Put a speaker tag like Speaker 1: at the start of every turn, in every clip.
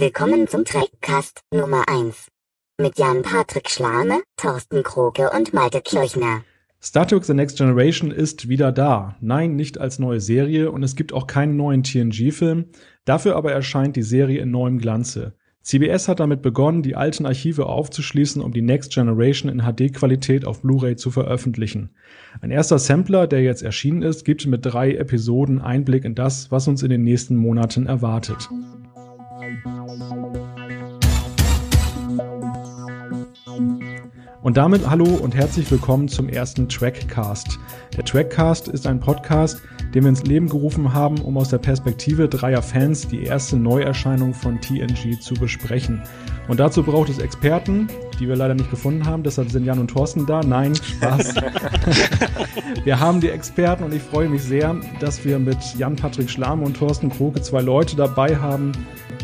Speaker 1: Willkommen zum Trackcast Nummer 1. Mit Jan-Patrick Schlame, Thorsten Kroke und Malte Kirchner.
Speaker 2: Star Trek The Next Generation ist wieder da. Nein, nicht als neue Serie und es gibt auch keinen neuen TNG-Film. Dafür aber erscheint die Serie in neuem Glanze. CBS hat damit begonnen, die alten Archive aufzuschließen, um die Next Generation in HD-Qualität auf Blu-ray zu veröffentlichen. Ein erster Sampler, der jetzt erschienen ist, gibt mit drei Episoden Einblick in das, was uns in den nächsten Monaten erwartet. Und damit hallo und herzlich willkommen zum ersten Trackcast. Der Trackcast ist ein Podcast, den wir ins Leben gerufen haben, um aus der Perspektive dreier Fans die erste Neuerscheinung von TNG zu besprechen. Und dazu braucht es Experten, die wir leider nicht gefunden haben, deshalb sind Jan und Thorsten da. Nein, Spaß. wir haben die Experten und ich freue mich sehr, dass wir mit Jan Patrick Schlame und Thorsten Kroke zwei Leute dabei haben,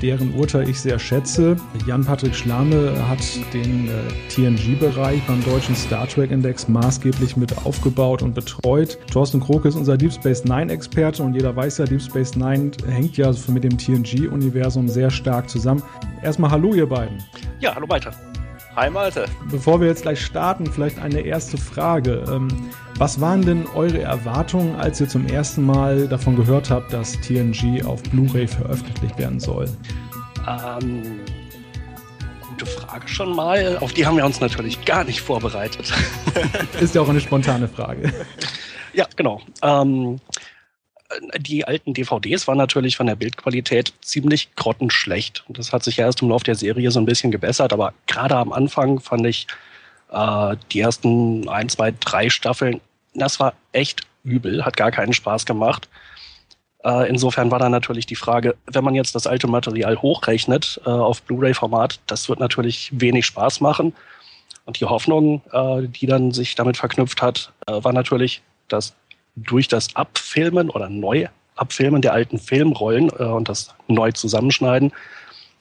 Speaker 2: deren Urteil ich sehr schätze. Jan-Patrick Schlame hat den äh, TNG-Bereich beim deutschen Star Trek Index maßgeblich mit aufgebaut und betreut. Thorsten Kroke ist unser Deep Space Nine-Experte und jeder weiß ja, Deep Space Nine hängt ja mit dem TNG-Universum sehr stark zusammen. Erstmal Hallo, ihr beiden.
Speaker 3: Ja, hallo weiter.
Speaker 2: Hi Malte. Bevor wir jetzt gleich starten, vielleicht eine erste Frage. Ähm, was waren denn eure Erwartungen, als ihr zum ersten Mal davon gehört habt, dass TNG auf Blu-ray veröffentlicht werden soll? Ähm,
Speaker 3: gute Frage schon mal. Auf die haben wir uns natürlich gar nicht vorbereitet.
Speaker 2: Ist ja auch eine spontane Frage.
Speaker 3: Ja, genau. Ähm, die alten DVDs waren natürlich von der Bildqualität ziemlich grottenschlecht. Das hat sich ja erst im Laufe der Serie so ein bisschen gebessert, aber gerade am Anfang fand ich äh, die ersten ein, zwei, drei Staffeln, das war echt übel, hat gar keinen Spaß gemacht. Äh, insofern war da natürlich die Frage, wenn man jetzt das alte Material hochrechnet äh, auf Blu-ray-Format, das wird natürlich wenig Spaß machen. Und die Hoffnung, äh, die dann sich damit verknüpft hat, äh, war natürlich, dass durch das Abfilmen oder Neuabfilmen der alten Filmrollen äh, und das neu zusammenschneiden,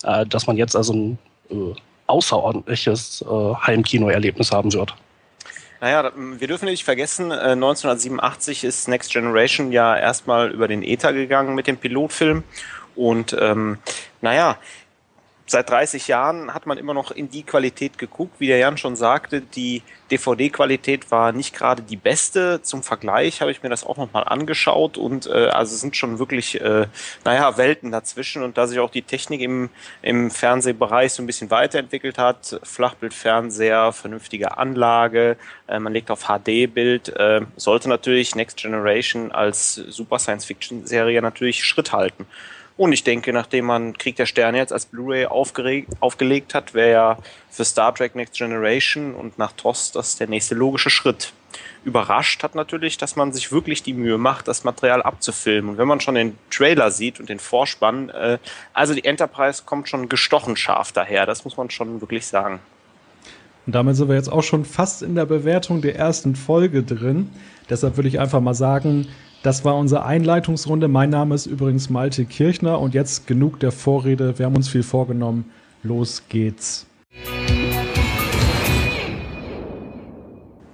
Speaker 3: äh, dass man jetzt also ein äh, außerordentliches äh, Heimkinoerlebnis haben wird.
Speaker 4: Naja, wir dürfen nicht vergessen, 1987 äh, ist Next Generation ja erstmal über den Ether gegangen mit dem Pilotfilm. Und ähm, naja, seit 30 Jahren hat man immer noch in die Qualität geguckt. Wie der Jan schon sagte, die DVD-Qualität war nicht gerade die beste. Zum Vergleich habe ich mir das auch nochmal angeschaut und äh, also sind schon wirklich, äh, naja, Welten dazwischen. Und da sich auch die Technik im, im Fernsehbereich so ein bisschen weiterentwickelt hat, Flachbildfernseher, vernünftige Anlage, äh, man legt auf HD-Bild, äh, sollte natürlich Next Generation als Super Science-Fiction-Serie natürlich Schritt halten. Und ich denke, nachdem man Krieg der Sterne jetzt als Blu-ray aufgelegt hat, wäre ja für Star Trek Next Generation und nach TOS das der nächste logische Schritt. Überrascht hat natürlich, dass man sich wirklich die Mühe macht, das Material abzufilmen. Und wenn man schon den Trailer sieht und den Vorspann, äh, also die Enterprise kommt schon gestochen scharf daher, das muss man schon wirklich sagen.
Speaker 2: Und damit sind wir jetzt auch schon fast in der Bewertung der ersten Folge drin. Deshalb würde ich einfach mal sagen, das war unsere Einleitungsrunde. Mein Name ist übrigens Malte Kirchner und jetzt genug der Vorrede. Wir haben uns viel vorgenommen. Los geht's.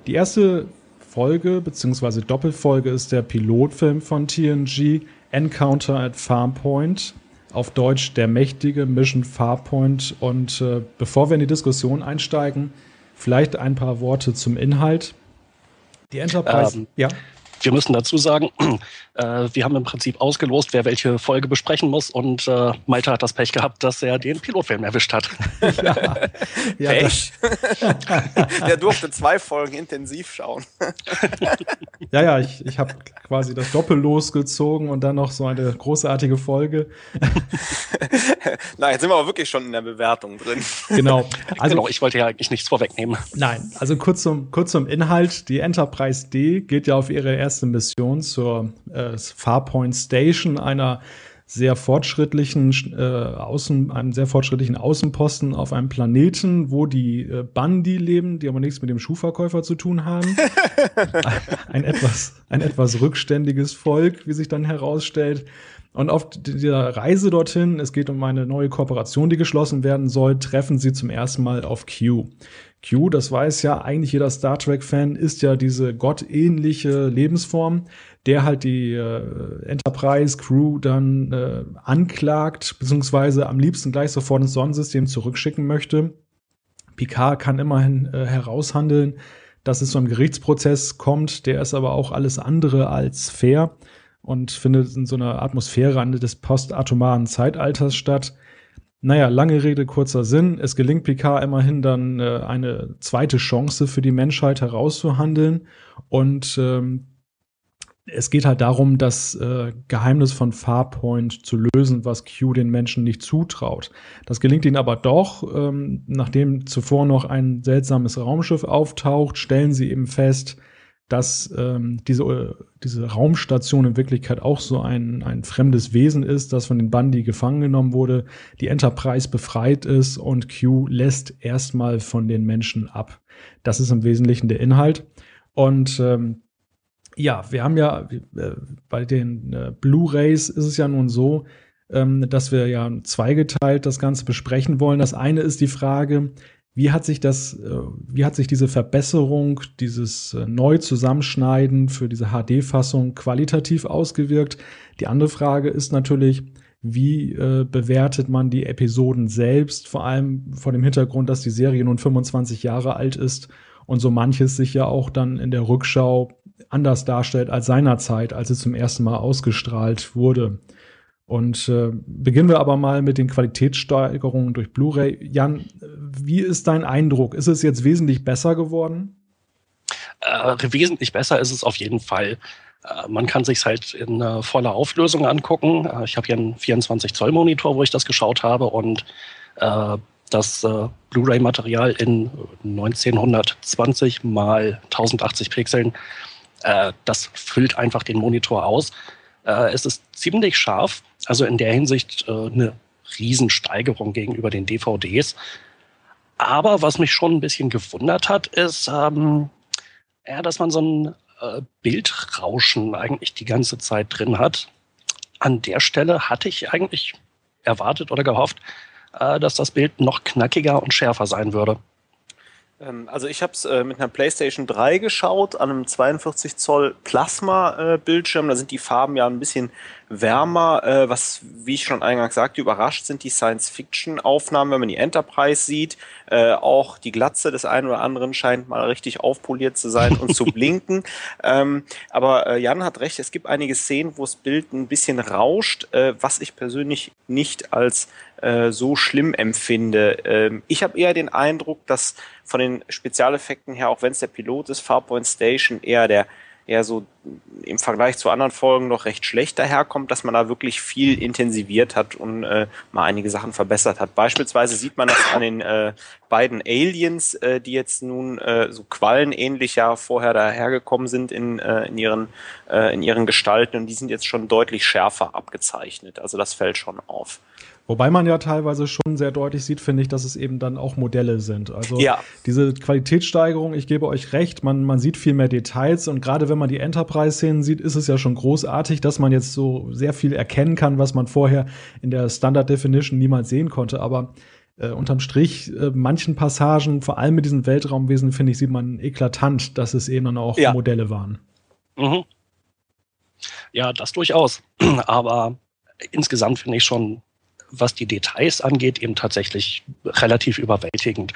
Speaker 2: Die erste Folge bzw. Doppelfolge ist der Pilotfilm von TNG Encounter at Farmpoint. Auf Deutsch der mächtige Mission Farpoint. Und äh, bevor wir in die Diskussion einsteigen, vielleicht ein paar Worte zum Inhalt.
Speaker 3: Die Enterprise. Ähm, ja. Wir müssen dazu sagen, äh, wir haben im Prinzip ausgelost, wer welche Folge besprechen muss und äh, Malte hat das Pech gehabt, dass er den Pilotfilm erwischt hat. Ja,
Speaker 4: ja Pech? Der durfte zwei Folgen intensiv schauen.
Speaker 2: ja, ja, ich, ich habe quasi das Doppel losgezogen und dann noch so eine großartige Folge.
Speaker 4: Nein, jetzt sind wir aber wirklich schon in der Bewertung drin.
Speaker 3: Genau. Also, genau, ich wollte ja eigentlich nichts vorwegnehmen.
Speaker 2: Nein, also kurz zum, kurz zum Inhalt. Die Enterprise D geht ja auf ihre erste Mission zur äh, Farpoint Station, einer sehr fortschrittlichen äh, Außen, einem sehr fortschrittlichen Außenposten auf einem Planeten, wo die äh, Bandi leben, die aber nichts mit dem Schuhverkäufer zu tun haben. ein etwas, ein etwas rückständiges Volk, wie sich dann herausstellt. Und auf dieser Reise dorthin, es geht um eine neue Kooperation, die geschlossen werden soll, treffen sie zum ersten Mal auf Q. Q, das weiß ja eigentlich jeder Star Trek-Fan, ist ja diese gottähnliche Lebensform, der halt die äh, Enterprise-Crew dann äh, anklagt, beziehungsweise am liebsten gleich sofort ins Sonnensystem zurückschicken möchte. Picard kann immerhin äh, heraushandeln, dass es zu einem Gerichtsprozess kommt, der ist aber auch alles andere als fair und findet in so einer Atmosphäre des postatomaren Zeitalters statt. Naja, lange Rede, kurzer Sinn. Es gelingt Picard immerhin dann äh, eine zweite Chance für die Menschheit herauszuhandeln. Und ähm, es geht halt darum, das äh, Geheimnis von Farpoint zu lösen, was Q den Menschen nicht zutraut. Das gelingt ihnen aber doch. Ähm, nachdem zuvor noch ein seltsames Raumschiff auftaucht, stellen sie eben fest, dass ähm, diese, diese Raumstation in Wirklichkeit auch so ein, ein fremdes Wesen ist, das von den Bandi gefangen genommen wurde, die Enterprise befreit ist und Q lässt erstmal von den Menschen ab. Das ist im Wesentlichen der Inhalt. Und ähm, ja, wir haben ja äh, bei den äh, Blu-rays ist es ja nun so, ähm, dass wir ja zweigeteilt das Ganze besprechen wollen. Das eine ist die Frage, wie hat sich das, äh, wie hat sich diese Verbesserung, dieses äh, Neu-Zusammenschneiden für diese HD-Fassung qualitativ ausgewirkt? Die andere Frage ist natürlich, wie äh, bewertet man die Episoden selbst, vor allem vor dem Hintergrund, dass die Serie nun 25 Jahre alt ist und so manches sich ja auch dann in der Rückschau anders darstellt als seinerzeit, als es zum ersten Mal ausgestrahlt wurde. Und äh, beginnen wir aber mal mit den Qualitätssteigerungen durch Blu-ray. Jan, wie ist dein Eindruck? Ist es jetzt wesentlich besser geworden?
Speaker 3: Äh, wesentlich besser ist es auf jeden Fall. Äh, man kann sich halt in äh, voller Auflösung angucken. Äh, ich habe hier einen 24 Zoll Monitor, wo ich das geschaut habe und das Blu-ray-Material in 1920 mal 1080 Pixeln das füllt einfach den Monitor aus. Es ist ziemlich scharf, also in der Hinsicht äh, eine Riesensteigerung gegenüber den DVDs. Aber was mich schon ein bisschen gewundert hat, ist, ähm, ja, dass man so ein äh, Bildrauschen eigentlich die ganze Zeit drin hat. An der Stelle hatte ich eigentlich erwartet oder gehofft, äh, dass das Bild noch knackiger und schärfer sein würde.
Speaker 4: Ähm, also ich habe es äh, mit einer PlayStation 3 geschaut, an einem 42 Zoll Plasma-Bildschirm. Äh, da sind die Farben ja ein bisschen wärmer. Äh, was, wie ich schon eingangs sagte, überrascht sind die Science-Fiction-Aufnahmen, wenn man die Enterprise sieht. Äh, auch die Glatze des einen oder anderen scheint mal richtig aufpoliert zu sein und zu blinken. Ähm, aber äh, Jan hat recht, es gibt einige Szenen, wo das Bild ein bisschen rauscht, äh, was ich persönlich nicht als äh, so schlimm empfinde. Ähm, ich habe eher den Eindruck, dass von den Spezialeffekten her, auch wenn es der Pilot ist, Farpoint Station eher der eher so im Vergleich zu anderen Folgen noch recht schlecht daherkommt, dass man da wirklich viel intensiviert hat und äh, mal einige Sachen verbessert hat. Beispielsweise sieht man das an den äh, beiden Aliens, äh, die jetzt nun äh, so quallenähnlich ja vorher dahergekommen sind in, äh, in, ihren, äh, in ihren Gestalten und die sind jetzt schon deutlich schärfer abgezeichnet. Also das fällt schon auf.
Speaker 2: Wobei man ja teilweise schon sehr deutlich sieht, finde ich, dass es eben dann auch Modelle sind. Also ja. diese Qualitätssteigerung, ich gebe euch recht, man, man sieht viel mehr Details und gerade wenn man die Enterprise-Szenen sieht, ist es ja schon großartig, dass man jetzt so sehr viel erkennen kann, was man vorher in der Standard Definition niemals sehen konnte. Aber äh, unterm Strich, äh, manchen Passagen, vor allem mit diesen Weltraumwesen, finde ich, sieht man eklatant, dass es eben dann auch ja. Modelle waren.
Speaker 3: Mhm. Ja, das durchaus. Aber insgesamt finde ich schon was die Details angeht, eben tatsächlich relativ überwältigend.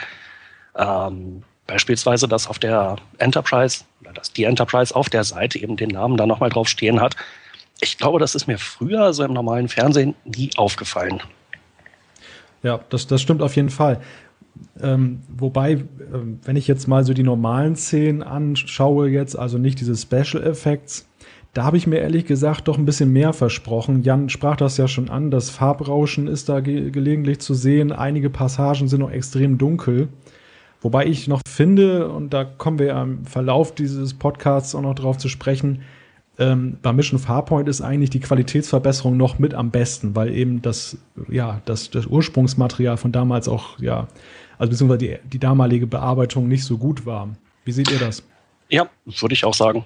Speaker 3: Ähm, beispielsweise, dass auf der Enterprise, dass die Enterprise auf der Seite eben den Namen da nochmal drauf stehen hat. Ich glaube, das ist mir früher so im normalen Fernsehen nie aufgefallen.
Speaker 2: Ja, das, das stimmt auf jeden Fall. Ähm, wobei, äh, wenn ich jetzt mal so die normalen Szenen anschaue, jetzt, also nicht diese Special Effects, da habe ich mir ehrlich gesagt doch ein bisschen mehr versprochen. Jan sprach das ja schon an, das Farbrauschen ist da ge gelegentlich zu sehen. Einige Passagen sind noch extrem dunkel. Wobei ich noch finde, und da kommen wir ja im Verlauf dieses Podcasts auch noch drauf zu sprechen, ähm, bei Mission Farpoint ist eigentlich die Qualitätsverbesserung noch mit am besten, weil eben das, ja, das, das Ursprungsmaterial von damals auch, ja, also beziehungsweise die, die damalige Bearbeitung nicht so gut war. Wie seht ihr das?
Speaker 3: Ja, würde ich auch sagen.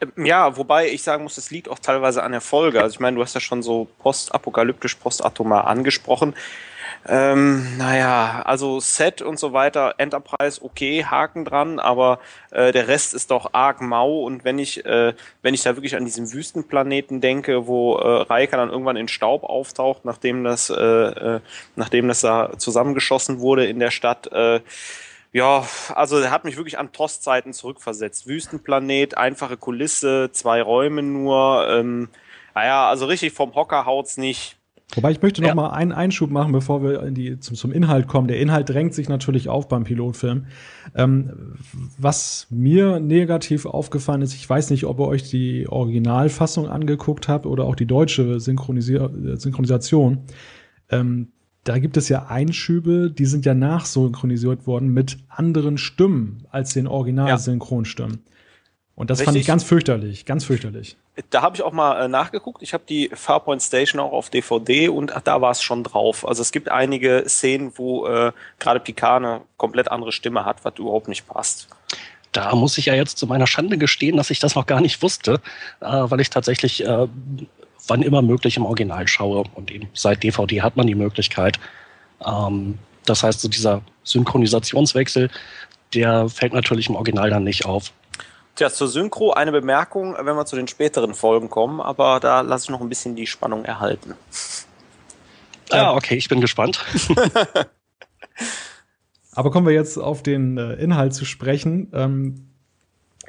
Speaker 4: Ähm, ja, wobei ich sagen muss, es liegt auch teilweise an der Folge. Also ich meine, du hast ja schon so postapokalyptisch, postatomar angesprochen. Ähm, naja, also Set und so weiter, Enterprise, okay, Haken dran, aber äh, der Rest ist doch arg mau und wenn ich, äh, wenn ich da wirklich an diesen Wüstenplaneten denke, wo äh, Raika dann irgendwann in Staub auftaucht, nachdem das, äh, äh, nachdem das da zusammengeschossen wurde in der Stadt, äh, ja, also er hat mich wirklich an TOS-Zeiten zurückversetzt. Wüstenplanet, einfache Kulisse, zwei Räume nur. Ähm, naja, also richtig vom Hocker haut's nicht.
Speaker 2: Wobei ich möchte noch ja. mal einen Einschub machen, bevor wir in die, zum, zum Inhalt kommen. Der Inhalt drängt sich natürlich auf beim Pilotfilm. Ähm, was mir negativ aufgefallen ist, ich weiß nicht, ob ihr euch die Originalfassung angeguckt habt oder auch die deutsche Synchronisier Synchronisation. Ähm, da gibt es ja Einschübe, die sind ja nachsynchronisiert worden mit anderen Stimmen als den Original-Synchronstimmen. Und das Richtig. fand ich ganz fürchterlich, ganz fürchterlich.
Speaker 4: Da habe ich auch mal äh, nachgeguckt. Ich habe die Farpoint Station auch auf DVD und ach, da war es schon drauf. Also es gibt einige Szenen, wo äh, gerade Picard eine komplett andere Stimme hat, was überhaupt nicht passt.
Speaker 3: Da muss ich ja jetzt zu meiner Schande gestehen, dass ich das noch gar nicht wusste, äh, weil ich tatsächlich äh, wann immer möglich im Original schaue. Und eben seit DVD hat man die Möglichkeit. Ähm, das heißt, so dieser Synchronisationswechsel, der fällt natürlich im Original dann nicht auf.
Speaker 4: Tja, zur Synchro eine Bemerkung, wenn wir zu den späteren Folgen kommen, aber da lasse ich noch ein bisschen die Spannung erhalten.
Speaker 3: Ja, okay, ich bin gespannt.
Speaker 2: aber kommen wir jetzt auf den äh, Inhalt zu sprechen.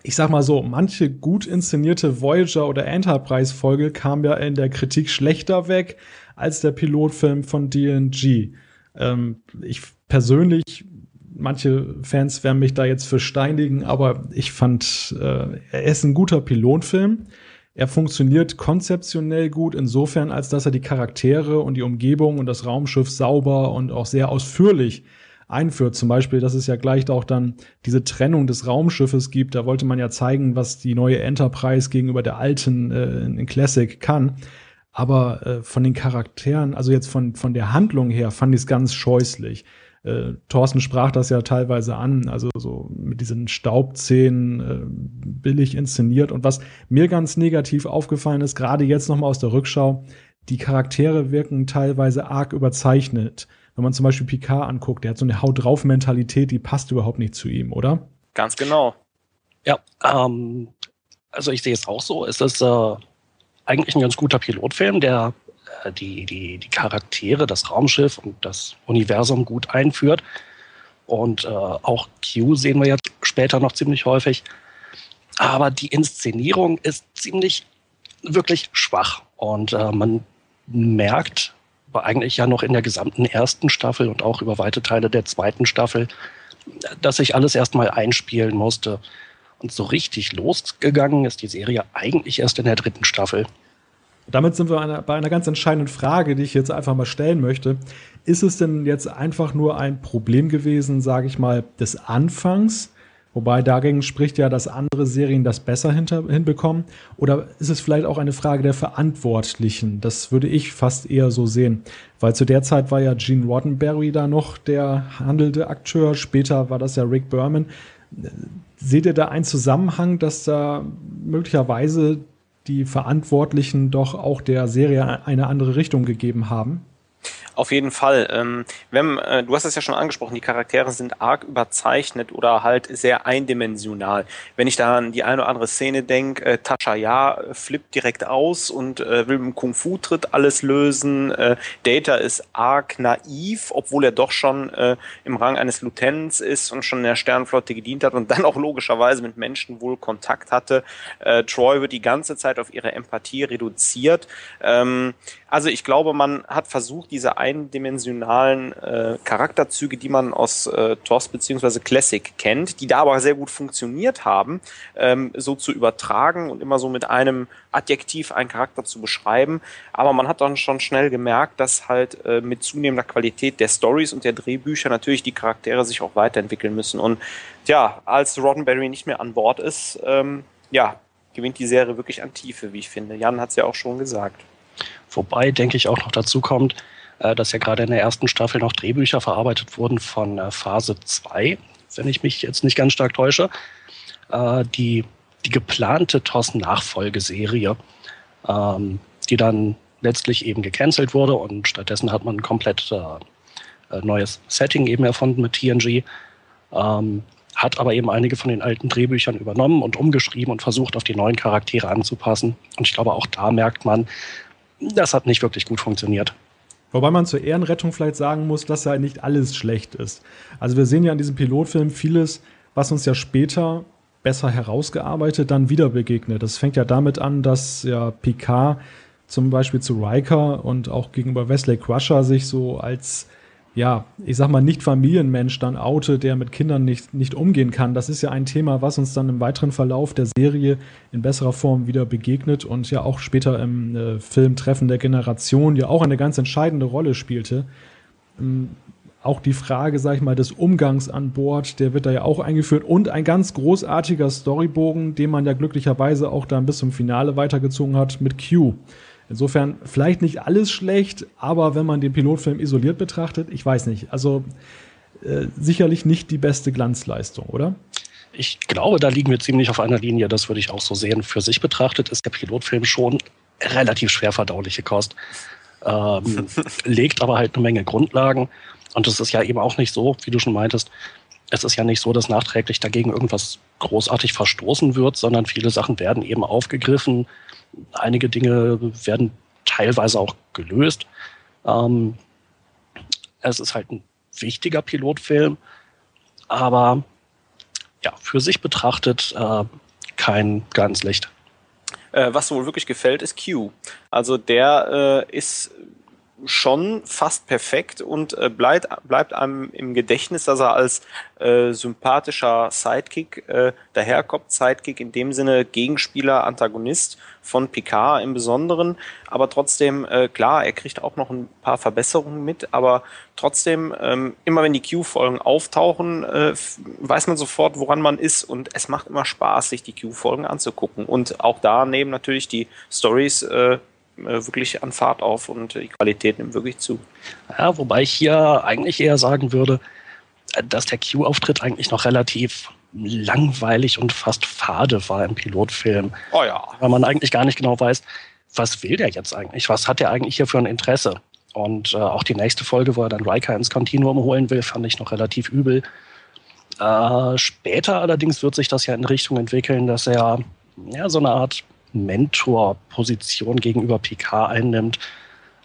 Speaker 2: Ich sag mal so, manche gut inszenierte Voyager oder Enterprise Folge kam ja in der Kritik schlechter weg als der Pilotfilm von DNG. Ähm, ich persönlich, manche Fans werden mich da jetzt für steinigen, aber ich fand, äh, er ist ein guter Pilotfilm. Er funktioniert konzeptionell gut insofern, als dass er die Charaktere und die Umgebung und das Raumschiff sauber und auch sehr ausführlich einführt. Zum Beispiel, dass es ja gleich auch dann diese Trennung des Raumschiffes gibt. Da wollte man ja zeigen, was die neue Enterprise gegenüber der alten äh, in Classic kann. Aber äh, von den Charakteren, also jetzt von, von der Handlung her, fand ich es ganz scheußlich. Äh, Thorsten sprach das ja teilweise an, also so mit diesen Staubzähnen äh, billig inszeniert. Und was mir ganz negativ aufgefallen ist, gerade jetzt nochmal aus der Rückschau, die Charaktere wirken teilweise arg überzeichnet wenn man zum Beispiel Picard anguckt, der hat so eine Haut drauf Mentalität, die passt überhaupt nicht zu ihm, oder?
Speaker 4: Ganz genau.
Speaker 3: Ja, ähm, also ich sehe es auch so. Es ist äh, eigentlich ein ganz guter Pilotfilm, der äh, die, die, die Charaktere, das Raumschiff und das Universum gut einführt. Und äh, auch Q sehen wir jetzt später noch ziemlich häufig. Aber die Inszenierung ist ziemlich wirklich schwach. Und äh, man merkt, war eigentlich ja noch in der gesamten ersten Staffel und auch über weite Teile der zweiten Staffel, dass ich alles erstmal einspielen musste. Und so richtig losgegangen ist die Serie eigentlich erst in der dritten Staffel.
Speaker 2: Damit sind wir bei einer ganz entscheidenden Frage, die ich jetzt einfach mal stellen möchte. Ist es denn jetzt einfach nur ein Problem gewesen, sage ich mal, des Anfangs? Wobei dagegen spricht ja, dass andere Serien das besser hinter, hinbekommen. Oder ist es vielleicht auch eine Frage der Verantwortlichen? Das würde ich fast eher so sehen. Weil zu der Zeit war ja Gene Roddenberry da noch der handelnde Akteur. Später war das ja Rick Berman. Seht ihr da einen Zusammenhang, dass da möglicherweise die Verantwortlichen doch auch der Serie eine andere Richtung gegeben haben?
Speaker 4: Auf jeden Fall. Ähm, wenn, äh, du hast es ja schon angesprochen, die Charaktere sind arg überzeichnet oder halt sehr eindimensional. Wenn ich da an die eine oder andere Szene denke, äh, Tascha Ja flippt direkt aus und äh, will mit Kung Fu Tritt alles lösen. Äh, Data ist arg naiv, obwohl er doch schon äh, im Rang eines Lieutenants ist und schon in der Sternenflotte gedient hat und dann auch logischerweise mit Menschen wohl Kontakt hatte. Äh, Troy wird die ganze Zeit auf ihre Empathie reduziert. Ähm, also ich glaube, man hat versucht, diese eindimensionalen äh, Charakterzüge, die man aus äh, TOS beziehungsweise Classic kennt, die da aber sehr gut funktioniert haben, ähm, so zu übertragen und immer so mit einem Adjektiv einen Charakter zu beschreiben. Aber man hat dann schon schnell gemerkt, dass halt äh, mit zunehmender Qualität der Stories und der Drehbücher natürlich die Charaktere sich auch weiterentwickeln müssen. Und ja, als Roddenberry nicht mehr an Bord ist, ähm, ja, gewinnt die Serie wirklich an Tiefe, wie ich finde. Jan hat es ja auch schon gesagt.
Speaker 3: Wobei, denke ich, auch noch dazu kommt, äh, dass ja gerade in der ersten Staffel noch Drehbücher verarbeitet wurden von äh, Phase 2, wenn ich mich jetzt nicht ganz stark täusche, äh, die die geplante TOS-Nachfolgeserie, ähm, die dann letztlich eben gecancelt wurde und stattdessen hat man ein komplett äh, äh neues Setting eben erfunden mit TNG. Ähm, hat aber eben einige von den alten Drehbüchern übernommen und umgeschrieben und versucht, auf die neuen Charaktere anzupassen. Und ich glaube, auch da merkt man, das hat nicht wirklich gut funktioniert.
Speaker 2: Wobei man zur Ehrenrettung vielleicht sagen muss, dass ja nicht alles schlecht ist. Also wir sehen ja in diesem Pilotfilm vieles, was uns ja später besser herausgearbeitet dann wieder begegnet. Das fängt ja damit an, dass ja Picard zum Beispiel zu Riker und auch gegenüber Wesley Crusher sich so als ja, ich sag mal, nicht Familienmensch dann oute, der mit Kindern nicht, nicht umgehen kann. Das ist ja ein Thema, was uns dann im weiteren Verlauf der Serie in besserer Form wieder begegnet und ja auch später im äh, Film Treffen der Generation ja auch eine ganz entscheidende Rolle spielte. Ähm, auch die Frage, sag ich mal, des Umgangs an Bord, der wird da ja auch eingeführt und ein ganz großartiger Storybogen, den man ja glücklicherweise auch dann bis zum Finale weitergezogen hat mit Q. Insofern vielleicht nicht alles schlecht, aber wenn man den Pilotfilm isoliert betrachtet, ich weiß nicht. Also äh, sicherlich nicht die beste Glanzleistung, oder?
Speaker 3: Ich glaube, da liegen wir ziemlich auf einer Linie. Das würde ich auch so sehen. Für sich betrachtet ist der Pilotfilm schon relativ schwer verdauliche Kost. Ähm, legt aber halt eine Menge Grundlagen. Und es ist ja eben auch nicht so, wie du schon meintest, es ist ja nicht so, dass nachträglich dagegen irgendwas großartig verstoßen wird, sondern viele Sachen werden eben aufgegriffen, einige Dinge werden teilweise auch gelöst. Ähm, es ist halt ein wichtiger Pilotfilm, aber ja, für sich betrachtet äh, kein Glanzlicht.
Speaker 4: Äh, was wohl wirklich gefällt, ist Q. Also der äh, ist schon fast perfekt und äh, bleibt, bleibt einem im Gedächtnis, dass er als äh, sympathischer Sidekick äh, daherkommt. Sidekick in dem Sinne Gegenspieler, Antagonist von Picard im Besonderen. Aber trotzdem, äh, klar, er kriegt auch noch ein paar Verbesserungen mit, aber trotzdem, ähm, immer wenn die Q-Folgen auftauchen, äh, weiß man sofort, woran man ist und es macht immer Spaß, sich die Q-Folgen anzugucken. Und auch da nehmen natürlich die Stories äh, wirklich an Fahrt auf und die Qualität nimmt wirklich zu.
Speaker 3: Ja, wobei ich hier eigentlich eher sagen würde, dass der Q-Auftritt eigentlich noch relativ langweilig und fast fade war im Pilotfilm.
Speaker 4: Oh ja.
Speaker 3: Weil man eigentlich gar nicht genau weiß, was will der jetzt eigentlich? Was hat der eigentlich hier für ein Interesse? Und äh, auch die nächste Folge, wo er dann Riker ins Kontinuum holen will, fand ich noch relativ übel. Äh, später allerdings wird sich das ja in Richtung entwickeln, dass er ja so eine Art Mentor-Position gegenüber PK einnimmt.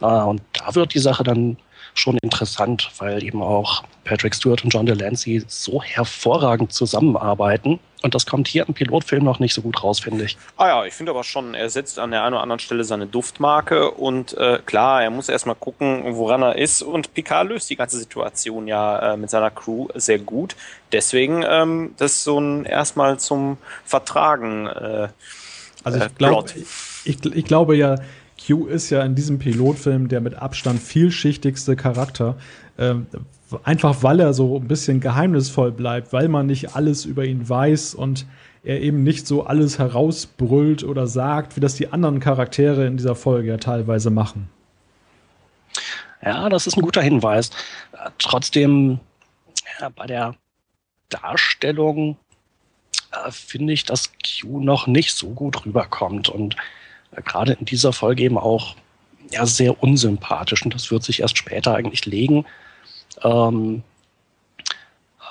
Speaker 3: Äh, und da wird die Sache dann schon interessant, weil eben auch Patrick Stewart und John Delancey so hervorragend zusammenarbeiten. Und das kommt hier im Pilotfilm noch nicht so gut raus, finde ich.
Speaker 4: Ah ja, ich finde aber schon, er setzt an der einen oder anderen Stelle seine Duftmarke und äh, klar, er muss erstmal gucken, woran er ist. Und Picard löst die ganze Situation ja äh, mit seiner Crew sehr gut. Deswegen, ähm, das so ein erstmal zum Vertragen. Äh,
Speaker 2: also ich, äh, glaub, ich, ich glaube ja, Q ist ja in diesem Pilotfilm der mit Abstand vielschichtigste Charakter. Ähm, einfach weil er so ein bisschen geheimnisvoll bleibt, weil man nicht alles über ihn weiß und er eben nicht so alles herausbrüllt oder sagt, wie das die anderen Charaktere in dieser Folge ja teilweise machen.
Speaker 3: Ja, das ist ein guter Hinweis. Trotzdem, ja, bei der Darstellung äh, finde ich, dass Q noch nicht so gut rüberkommt und äh, gerade in dieser Folge eben auch ja, sehr unsympathisch und das wird sich erst später eigentlich legen. Ähm,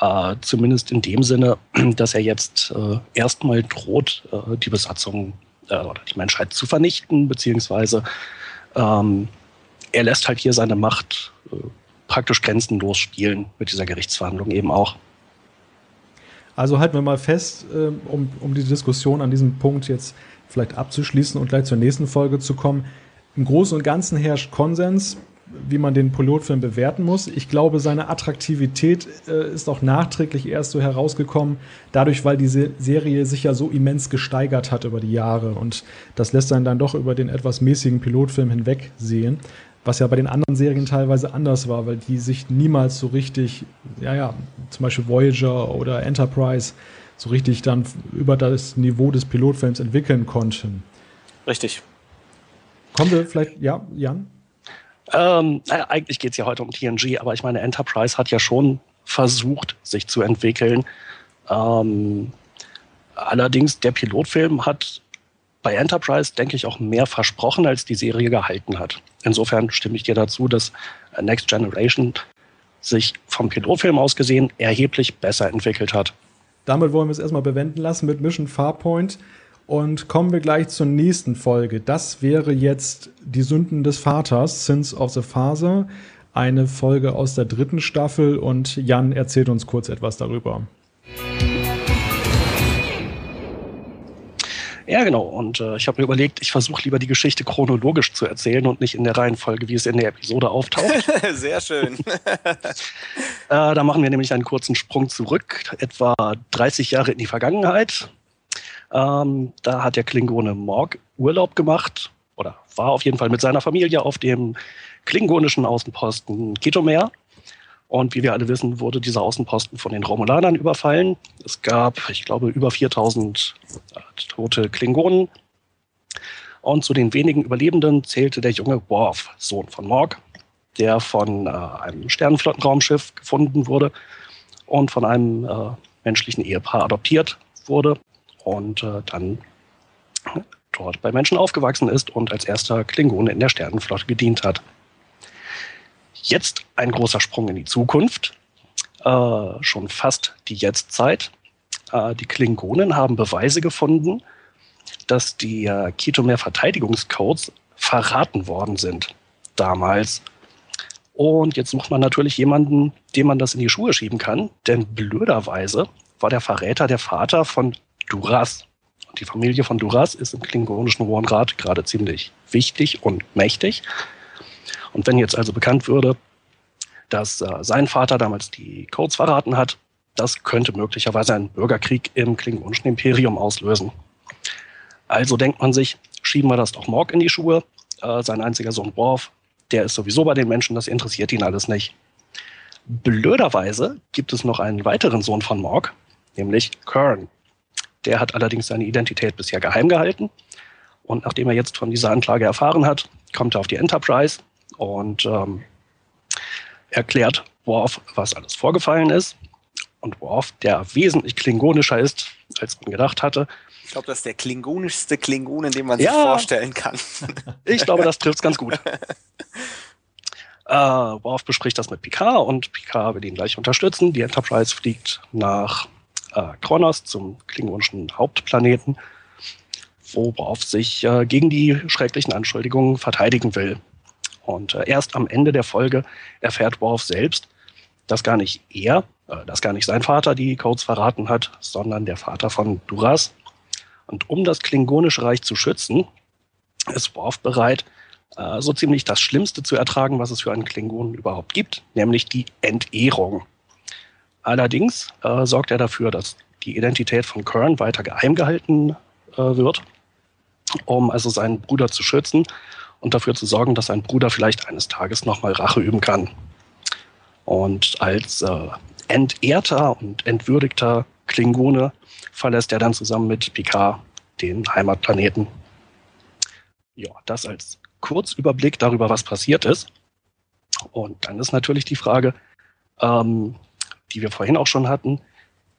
Speaker 3: äh, zumindest in dem Sinne, dass er jetzt äh, erstmal droht, äh, die Besatzung äh, oder die Menschheit zu vernichten, beziehungsweise ähm, er lässt halt hier seine Macht praktisch grenzenlos spielen mit dieser Gerichtsverhandlung eben auch.
Speaker 2: Also halten wir mal fest, äh, um, um die Diskussion an diesem Punkt jetzt vielleicht abzuschließen und gleich zur nächsten Folge zu kommen. Im Großen und Ganzen herrscht Konsens, wie man den Pilotfilm bewerten muss. Ich glaube, seine Attraktivität äh, ist auch nachträglich erst so herausgekommen, dadurch, weil diese Serie sich ja so immens gesteigert hat über die Jahre. Und das lässt einen dann doch über den etwas mäßigen Pilotfilm hinweg sehen was ja bei den anderen Serien teilweise anders war, weil die sich niemals so richtig, ja, ja, zum Beispiel Voyager oder Enterprise so richtig dann über das Niveau des Pilotfilms entwickeln konnten.
Speaker 4: Richtig.
Speaker 2: Kommen wir vielleicht, ja, Jan?
Speaker 3: Ähm, naja, eigentlich geht es ja heute um TNG, aber ich meine, Enterprise hat ja schon versucht, sich zu entwickeln. Ähm, Allerdings, der Pilotfilm hat bei Enterprise, denke ich, auch mehr versprochen, als die Serie gehalten hat. Insofern stimme ich dir dazu, dass Next Generation sich vom Pilotfilm aus gesehen erheblich besser entwickelt hat.
Speaker 2: Damit wollen wir es erstmal bewenden lassen mit Mission Farpoint. Und kommen wir gleich zur nächsten Folge. Das wäre jetzt Die Sünden des Vaters, Sins of the Father. Eine Folge aus der dritten Staffel und Jan erzählt uns kurz etwas darüber.
Speaker 3: Ja, genau. Und äh, ich habe mir überlegt, ich versuche lieber die Geschichte chronologisch zu erzählen und nicht in der Reihenfolge, wie es in der Episode auftaucht.
Speaker 4: Sehr schön.
Speaker 3: äh, da machen wir nämlich einen kurzen Sprung zurück, etwa 30 Jahre in die Vergangenheit. Ähm, da hat der Klingone Morg Urlaub gemacht oder war auf jeden Fall mit seiner Familie auf dem klingonischen Außenposten Ketomer. Und wie wir alle wissen, wurde dieser Außenposten von den Romulanern überfallen. Es gab, ich glaube, über 4000 äh, tote Klingonen. Und zu den wenigen Überlebenden zählte der junge Worf, Sohn von Morg, der von äh, einem Sternenflottenraumschiff gefunden wurde und von einem äh, menschlichen Ehepaar adoptiert wurde und äh, dann dort bei Menschen aufgewachsen ist und als erster Klingone in der Sternenflotte gedient hat. Jetzt ein großer Sprung in die Zukunft, äh, schon fast die Jetztzeit. Äh, die Klingonen haben Beweise gefunden, dass die äh, Kitomer-Verteidigungscodes verraten worden sind damals. Und jetzt sucht man natürlich jemanden, dem man das in die Schuhe schieben kann, denn blöderweise war der Verräter der Vater von Duras. Und die Familie von Duras ist im klingonischen Hohenrat gerade ziemlich wichtig und mächtig. Und wenn jetzt also bekannt würde, dass äh, sein Vater damals die Codes verraten hat, das könnte möglicherweise einen Bürgerkrieg im klingonischen Imperium auslösen. Also denkt man sich, schieben wir das doch Morg in die Schuhe. Äh, sein einziger Sohn Worf, der ist sowieso bei den Menschen, das interessiert ihn alles nicht. Blöderweise gibt es noch einen weiteren Sohn von Morg, nämlich Kern. Der hat allerdings seine Identität bisher geheim gehalten. Und nachdem er jetzt von dieser Anklage erfahren hat, kommt er auf die Enterprise und ähm, erklärt Worf, was alles vorgefallen ist. Und Worf, der wesentlich klingonischer ist, als man gedacht hatte.
Speaker 4: Ich glaube, das ist der klingonischste Klingonen, den man ja, sich vorstellen kann.
Speaker 3: ich glaube, das trifft es ganz gut. Äh, Worf bespricht das mit Picard und Picard will ihn gleich unterstützen. Die Enterprise fliegt nach äh, Kronos zum klingonischen Hauptplaneten, wo Worf sich äh, gegen die schrecklichen Anschuldigungen verteidigen will. Und äh, erst am Ende der Folge erfährt Worf selbst, dass gar nicht er, äh, dass gar nicht sein Vater die Codes verraten hat, sondern der Vater von Duras. Und um das Klingonische Reich zu schützen, ist Worf bereit, äh, so ziemlich das Schlimmste zu ertragen, was es für einen Klingonen überhaupt gibt, nämlich die Entehrung. Allerdings äh, sorgt er dafür, dass die Identität von Kern weiter geheim gehalten äh, wird, um also seinen Bruder zu schützen und dafür zu sorgen, dass sein Bruder vielleicht eines Tages nochmal Rache üben kann. Und als äh, entehrter und entwürdigter Klingone verlässt er dann zusammen mit Picard den Heimatplaneten. Ja, das als Kurzüberblick darüber, was passiert ist. Und dann ist natürlich die Frage, ähm, die wir vorhin auch schon hatten,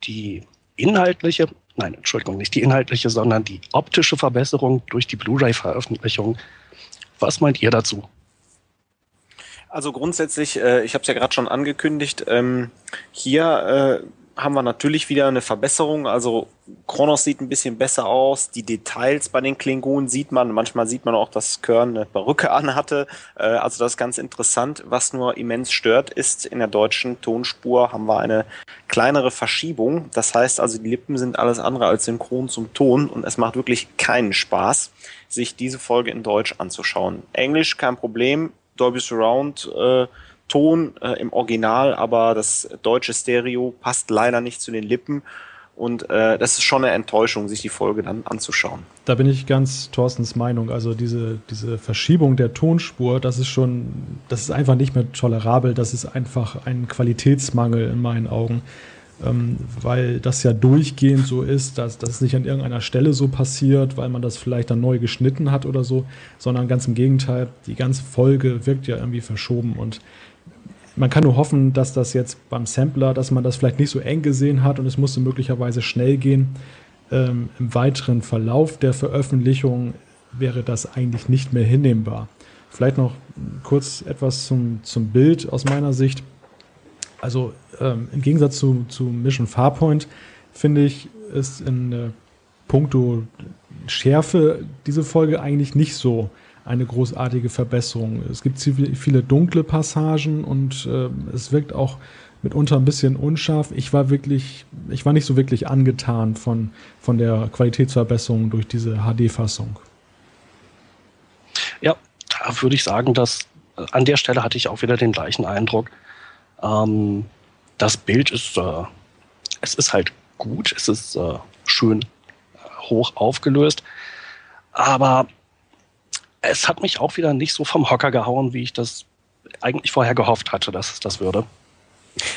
Speaker 3: die inhaltliche, nein, Entschuldigung, nicht die inhaltliche, sondern die optische Verbesserung durch die Blu-ray-Veröffentlichung was meint ihr dazu?
Speaker 4: Also grundsätzlich, äh, ich habe es ja gerade schon angekündigt, ähm, hier äh, haben wir natürlich wieder eine Verbesserung. Also Kronos sieht ein bisschen besser aus. Die Details bei den Klingonen sieht man. Manchmal sieht man auch, dass Körn eine Perücke anhatte. Äh, also das ist ganz interessant. Was nur immens stört, ist in der deutschen Tonspur haben wir eine kleinere Verschiebung. Das heißt also, die Lippen sind alles andere als synchron zum Ton und es macht wirklich keinen Spaß, sich diese Folge in Deutsch anzuschauen. Englisch kein Problem. Dolby Surround äh, Ton äh, im Original, aber das deutsche Stereo passt leider nicht zu den Lippen. Und äh, das ist schon eine Enttäuschung, sich die Folge dann anzuschauen.
Speaker 2: Da bin ich ganz Thorstens Meinung. Also diese, diese Verschiebung der Tonspur, das ist schon, das ist einfach nicht mehr tolerabel. Das ist einfach ein Qualitätsmangel in meinen Augen. Ähm, weil das ja durchgehend so ist, dass das nicht an irgendeiner Stelle so passiert, weil man das vielleicht dann neu geschnitten hat oder so, sondern ganz im Gegenteil, die ganze Folge wirkt ja irgendwie verschoben und man kann nur hoffen, dass das jetzt beim Sampler, dass man das vielleicht nicht so eng gesehen hat und es musste möglicherweise schnell gehen. ähm, im weiteren Verlauf der Veröffentlichung wäre das eigentlich nicht mehr hinnehmbar. Vielleicht noch kurz etwas zum, zum Bild aus meiner Sicht. Also ähm, im Gegensatz zu, zu Mission Farpoint finde ich, ist in äh, puncto Schärfe diese Folge eigentlich nicht so eine großartige Verbesserung. Es gibt viele dunkle Passagen und äh, es wirkt auch mitunter ein bisschen unscharf. Ich war wirklich, ich war nicht so wirklich angetan von, von der Qualitätsverbesserung durch diese HD-Fassung.
Speaker 3: Ja, da würde ich sagen, dass äh, an der Stelle hatte ich auch wieder den gleichen Eindruck. Ähm, das Bild ist, äh, es ist halt gut, es ist äh, schön äh, hoch aufgelöst, aber es hat mich auch wieder nicht so vom Hocker gehauen, wie ich das eigentlich vorher gehofft hatte, dass es das würde.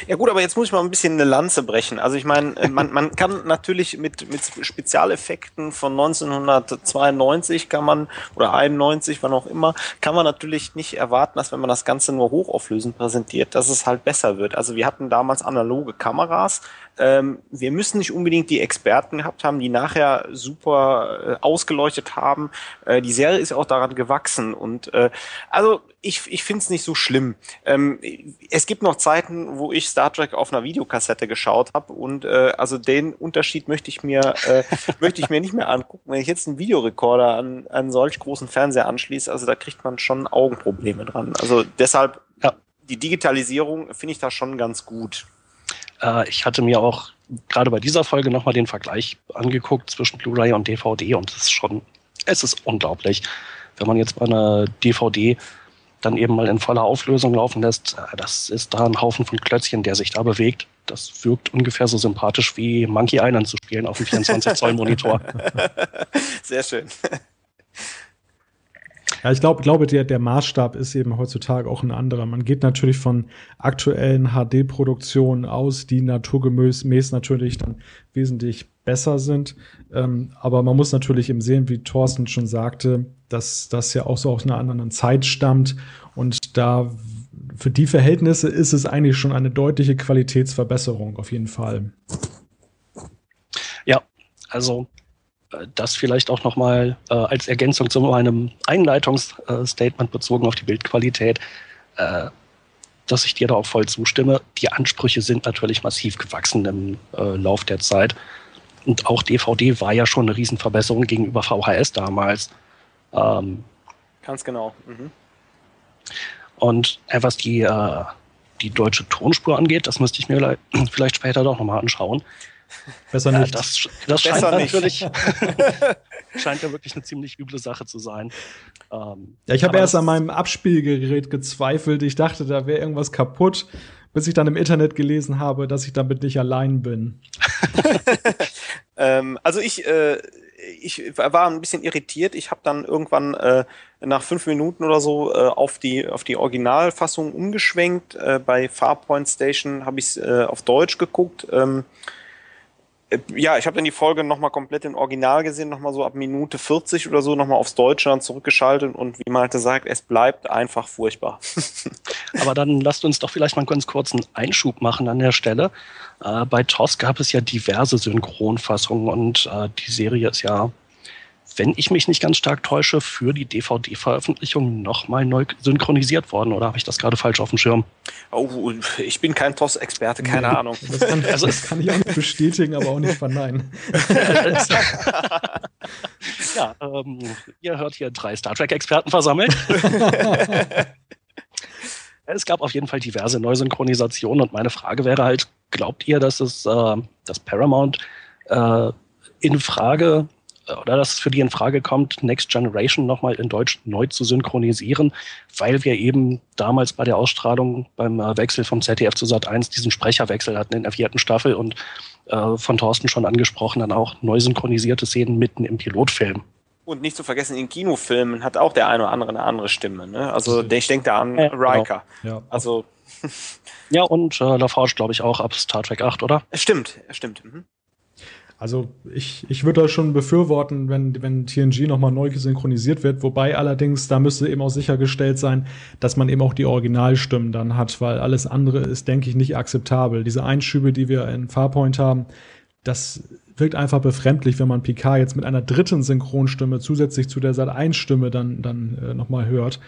Speaker 4: Ja gut, aber jetzt muss ich mal ein bisschen eine Lanze brechen. Also ich meine, äh, man, man kann natürlich mit, mit Spezialeffekten von 1992 kann man, oder 91, wann auch immer, kann man natürlich nicht erwarten, dass wenn man das Ganze nur hochauflösend präsentiert, dass es halt besser wird. Also wir hatten damals analoge Kameras, ähm, wir müssen nicht unbedingt die Experten gehabt haben, die nachher super äh, ausgeleuchtet haben. Äh, die Serie ist auch daran gewachsen und äh, also ich, ich finde es nicht so schlimm. Ähm, es gibt noch Zeiten, wo ich Star Trek auf einer Videokassette geschaut habe und äh, also den Unterschied möchte ich mir äh, möchte ich mir nicht mehr angucken. Wenn ich jetzt einen Videorekorder an einen solch großen Fernseher anschließe, also da kriegt man schon Augenprobleme dran. Also deshalb ja. die Digitalisierung finde ich da schon ganz gut.
Speaker 3: Äh, ich hatte mir auch gerade bei dieser Folge nochmal den Vergleich angeguckt zwischen Blu-ray und DVD und es ist schon, es ist unglaublich. Wenn man jetzt bei einer DVD dann eben mal in voller Auflösung laufen lässt, äh, das ist da ein Haufen von Klötzchen, der sich da bewegt. Das wirkt ungefähr so sympathisch wie Monkey Island zu spielen auf dem 24 Zoll Monitor.
Speaker 4: Sehr schön.
Speaker 2: Ja, ich glaube, glaube der, der Maßstab ist eben heutzutage auch ein anderer. Man geht natürlich von aktuellen HD-Produktionen aus, die naturgemäß natürlich dann wesentlich besser sind. Ähm, aber man muss natürlich eben sehen, wie Thorsten schon sagte, dass das ja auch so aus einer anderen Zeit stammt. Und da für die Verhältnisse ist es eigentlich schon eine deutliche Qualitätsverbesserung, auf jeden Fall.
Speaker 3: Ja, also das vielleicht auch nochmal äh, als Ergänzung zu meinem Einleitungsstatement bezogen auf die Bildqualität, äh, dass ich dir da auch voll zustimme. Die Ansprüche sind natürlich massiv gewachsen im äh, Lauf der Zeit. Und auch DVD war ja schon eine Riesenverbesserung gegenüber VHS damals. Ähm,
Speaker 4: Ganz genau. Mhm.
Speaker 3: Und äh, was die, äh, die deutsche Tonspur angeht, das müsste ich mir vielleicht später doch nochmal anschauen.
Speaker 2: Besser nicht.
Speaker 3: Ja, das, das scheint natürlich scheint ja wirklich eine ziemlich üble Sache zu sein.
Speaker 2: Ähm, ja, ich habe erst an meinem Abspielgerät gezweifelt. Ich dachte, da wäre irgendwas kaputt, bis ich dann im Internet gelesen habe, dass ich damit nicht allein bin.
Speaker 4: ähm, also ich, äh, ich war ein bisschen irritiert. Ich habe dann irgendwann äh, nach fünf Minuten oder so äh, auf die auf die Originalfassung umgeschwenkt. Äh, bei Farpoint Station habe ich äh, auf Deutsch geguckt. Ähm, äh, ja, ich habe dann die Folge nochmal komplett im Original gesehen, nochmal so ab Minute 40 oder so nochmal aufs Deutsche dann zurückgeschaltet und wie man halt sagt, es bleibt einfach furchtbar.
Speaker 3: Aber dann lasst uns doch vielleicht mal einen ganz kurzen Einschub machen an der Stelle. Äh, bei TOS gab es ja diverse Synchronfassungen und äh, die Serie ist ja wenn ich mich nicht ganz stark täusche, für die DVD-Veröffentlichung nochmal neu synchronisiert worden. Oder habe ich das gerade falsch auf dem Schirm?
Speaker 4: Oh, ich bin kein TOS-Experte, keine nee, Ahnung.
Speaker 2: Das kann, also, das kann ich auch nicht bestätigen, aber auch nicht verneinen.
Speaker 3: ja, ähm, ihr hört hier drei Star Trek-Experten versammelt. es gab auf jeden Fall diverse Neusynchronisationen und meine Frage wäre halt, glaubt ihr, dass es äh, dass Paramount äh, in Frage oder dass es für die in Frage kommt, Next Generation nochmal in Deutsch neu zu synchronisieren, weil wir eben damals bei der Ausstrahlung beim äh, Wechsel vom ZDF zu Sat 1 diesen Sprecherwechsel hatten in der vierten Staffel und äh, von Thorsten schon angesprochen, dann auch neu synchronisierte Szenen mitten im Pilotfilm.
Speaker 4: Und nicht zu vergessen, in Kinofilmen hat auch der eine oder andere eine andere Stimme. Ne? Also ich denke da an äh, Riker. Genau. Ja. Also
Speaker 3: ja, und äh, LaForge, glaube ich, auch ab Star Trek 8, oder?
Speaker 4: Stimmt, stimmt. Mhm.
Speaker 2: Also ich, ich würde das schon befürworten, wenn, wenn TNG nochmal neu synchronisiert wird, wobei allerdings da müsste eben auch sichergestellt sein, dass man eben auch die Originalstimmen dann hat, weil alles andere ist, denke ich, nicht akzeptabel. Diese Einschübe, die wir in Farpoint haben, das wirkt einfach befremdlich, wenn man Picard jetzt mit einer dritten Synchronstimme zusätzlich zu der Sat 1 Stimme dann dann äh, noch mal hört.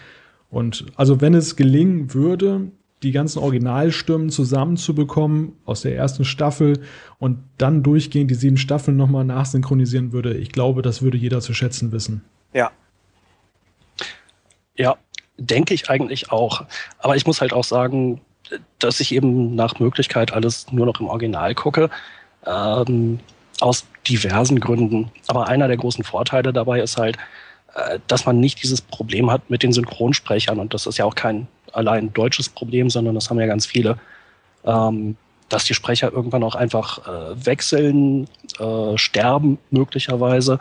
Speaker 2: Und also wenn es gelingen würde, die ganzen Originalstimmen zusammenzubekommen aus der ersten Staffel und dann durchgehend die sieben Staffeln nochmal nachsynchronisieren würde, ich glaube, das würde jeder zu schätzen wissen.
Speaker 3: Ja. Ja, denke ich eigentlich auch. Aber ich muss halt auch sagen, dass ich eben nach Möglichkeit alles nur noch im Original gucke. Ähm, aus diversen Gründen. Aber einer der großen Vorteile dabei ist halt, äh, dass man nicht dieses Problem hat mit den Synchronsprechern. Und das ist ja auch kein allein deutsches Problem, sondern das haben ja ganz viele. Ähm, dass die Sprecher irgendwann auch einfach äh, wechseln, äh, sterben möglicherweise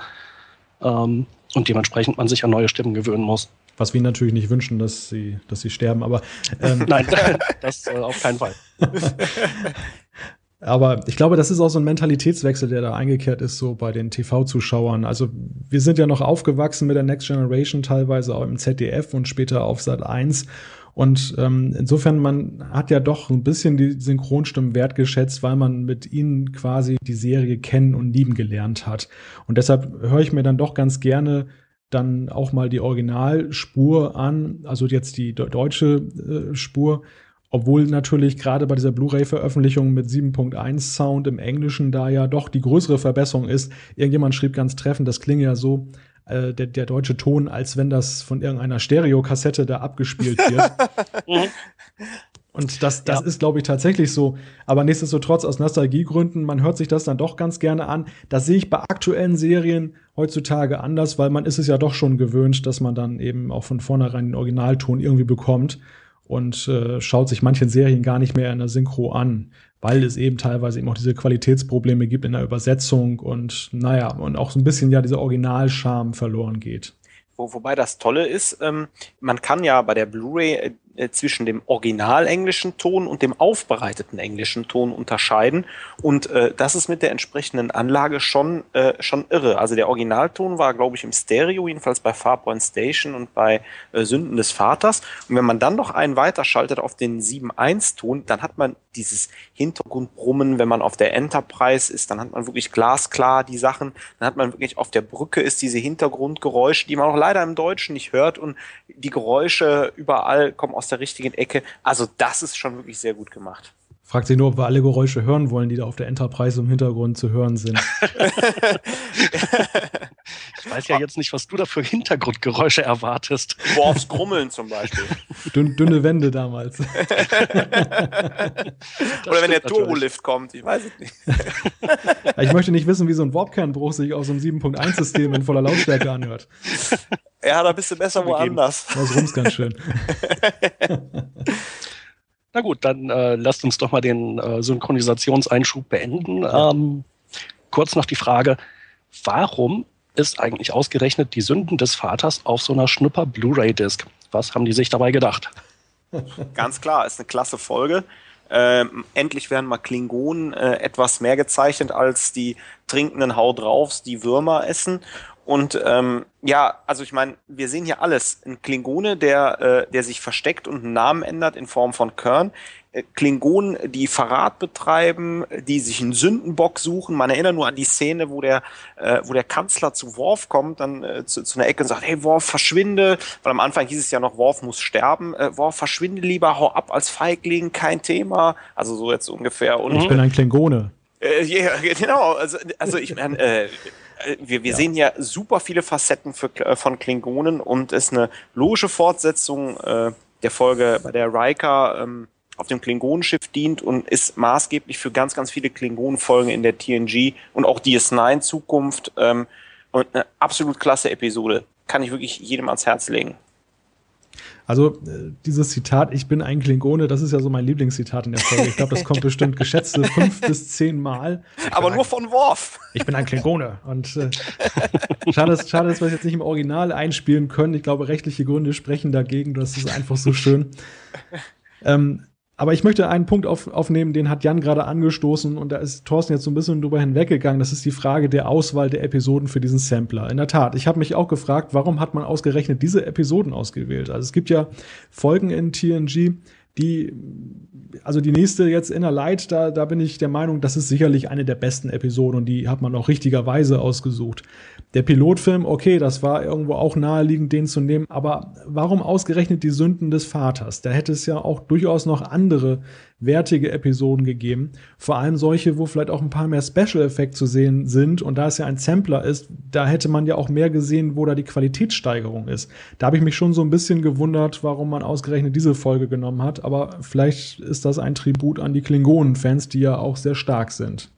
Speaker 3: ähm, und dementsprechend man sich an neue Stimmen gewöhnen muss.
Speaker 2: Was wir natürlich nicht wünschen, dass sie, dass sie sterben, aber ähm,
Speaker 3: nein, das äh, auf keinen Fall.
Speaker 2: Aber ich glaube, das ist auch so ein Mentalitätswechsel, der da eingekehrt ist, so bei den TV-Zuschauern. Also wir sind ja noch aufgewachsen mit der Next Generation, teilweise auch im ZDF und später auf Sat 1. Und ähm, insofern, man hat ja doch ein bisschen die Synchronstimmen wertgeschätzt, weil man mit ihnen quasi die Serie kennen und lieben gelernt hat. Und deshalb höre ich mir dann doch ganz gerne dann auch mal die Originalspur an, also jetzt die deutsche äh, Spur, obwohl natürlich gerade bei dieser Blu-ray-Veröffentlichung mit 7.1 Sound im Englischen da ja doch die größere Verbesserung ist. Irgendjemand schrieb ganz treffend, das klinge ja so, äh, der, der deutsche Ton, als wenn das von irgendeiner Stereokassette da abgespielt wird. Mhm. Und das, das ja. ist, glaube ich, tatsächlich so. Aber nichtsdestotrotz, aus Nostalgiegründen, man hört sich das dann doch ganz gerne an. Das sehe ich bei aktuellen Serien heutzutage anders, weil man ist es ja doch schon gewöhnt, dass man dann eben auch von vornherein den Originalton irgendwie bekommt und äh, schaut sich manchen Serien gar nicht mehr in der Synchro an, weil es eben teilweise eben auch diese Qualitätsprobleme gibt in der Übersetzung und naja, und auch so ein bisschen ja dieser Originalscham verloren geht.
Speaker 4: Wo, wobei das Tolle ist, ähm, man kann ja bei der Blu-ray äh, zwischen dem original englischen Ton und dem aufbereiteten englischen Ton unterscheiden. Und äh, das ist mit der entsprechenden Anlage schon, äh, schon irre. Also der Originalton war, glaube ich, im Stereo, jedenfalls bei Farpoint Station und bei äh, Sünden des Vaters. Und wenn man dann noch einen weiterschaltet auf den 7.1-Ton, dann hat man dieses Hintergrundbrummen, wenn man auf der Enterprise ist, dann hat man wirklich glasklar die Sachen. Dann hat man wirklich auf der Brücke ist diese Hintergrundgeräusche, die man auch leider im Deutschen nicht hört. Und die Geräusche überall kommen aus der richtigen Ecke. Also das ist schon wirklich sehr gut gemacht.
Speaker 2: Fragt sich nur, ob wir alle Geräusche hören wollen, die da auf der Enterprise im Hintergrund zu hören sind.
Speaker 3: ich weiß ja jetzt nicht, was du da für Hintergrundgeräusche erwartest.
Speaker 4: Worfs Grummeln zum Beispiel.
Speaker 2: Dünn, dünne Wände damals.
Speaker 4: Oder wenn der Turbolift kommt, ich weiß es nicht.
Speaker 2: ich möchte nicht wissen, wie so ein Warpkernbruch sich aus so einem 7.1-System in voller Lautstärke anhört.
Speaker 4: Ja, da bist du besser woanders.
Speaker 2: Das rums ganz schön.
Speaker 3: Na gut, dann äh, lasst uns doch mal den äh, Synchronisationseinschub beenden. Ähm, kurz noch die Frage, warum ist eigentlich ausgerechnet die Sünden des Vaters auf so einer Schnupper Blu-ray-Disc? Was haben die sich dabei gedacht?
Speaker 4: Ganz klar, ist eine klasse Folge. Ähm, endlich werden mal Klingonen äh, etwas mehr gezeichnet als die trinkenden Hau draufs, die Würmer essen. Und ähm, ja, also ich meine, wir sehen hier alles. Ein Klingone, der, äh, der sich versteckt und einen Namen ändert in Form von Kern. Äh, Klingonen, die Verrat betreiben, die sich einen Sündenbock suchen. Man erinnert nur an die Szene, wo der, äh, wo der Kanzler zu Worf kommt, dann äh, zu, zu einer Ecke und sagt, hey Worf, verschwinde. Weil am Anfang hieß es ja noch, Worf muss sterben. Äh, Worf, verschwinde lieber, hau ab als Feigling, kein Thema. Also so jetzt ungefähr.
Speaker 2: Und, ich bin ein Klingone.
Speaker 4: Äh, ja, genau. Also, also ich meine, äh, wir, wir ja. sehen ja super viele Facetten für, äh, von Klingonen und ist eine logische Fortsetzung äh, der Folge, bei der Riker ähm, auf dem Klingonenschiff dient und ist maßgeblich für ganz, ganz viele Klingonenfolgen in der TNG und auch DS9 Zukunft ähm, und eine absolut klasse Episode. Kann ich wirklich jedem ans Herz legen.
Speaker 2: Also äh, dieses Zitat, ich bin ein Klingone, das ist ja so mein Lieblingszitat in der Folge. Ich glaube, das kommt bestimmt geschätzte fünf bis zehn Mal.
Speaker 4: Aber nur von Worf.
Speaker 2: Ich bin ein Klingone. Und äh, schade, schade, dass wir es jetzt nicht im Original einspielen können. Ich glaube, rechtliche Gründe sprechen dagegen. Das ist einfach so schön. Ähm, aber ich möchte einen Punkt auf, aufnehmen, den hat Jan gerade angestoßen und da ist Thorsten jetzt so ein bisschen drüber hinweggegangen. Das ist die Frage der Auswahl der Episoden für diesen Sampler. In der Tat, ich habe mich auch gefragt, warum hat man ausgerechnet diese Episoden ausgewählt? Also es gibt ja Folgen in TNG, Die, also die nächste jetzt Inner Light, da, da bin ich der Meinung, das ist sicherlich eine der besten Episoden und die hat man auch richtigerweise ausgesucht. Der Pilotfilm, okay, das war irgendwo auch naheliegend, den zu nehmen, aber warum ausgerechnet die Sünden des Vaters? Da hätte es ja auch durchaus noch andere wertige Episoden gegeben. Vor allem solche, wo vielleicht auch ein paar mehr Special Effects zu sehen sind. Und da es ja ein Sampler ist, da hätte man ja auch mehr gesehen, wo da die Qualitätssteigerung ist. Da habe ich mich schon so ein bisschen gewundert, warum man ausgerechnet diese Folge genommen hat. Aber vielleicht ist das ein Tribut an die Klingonen-Fans, die ja auch sehr stark sind.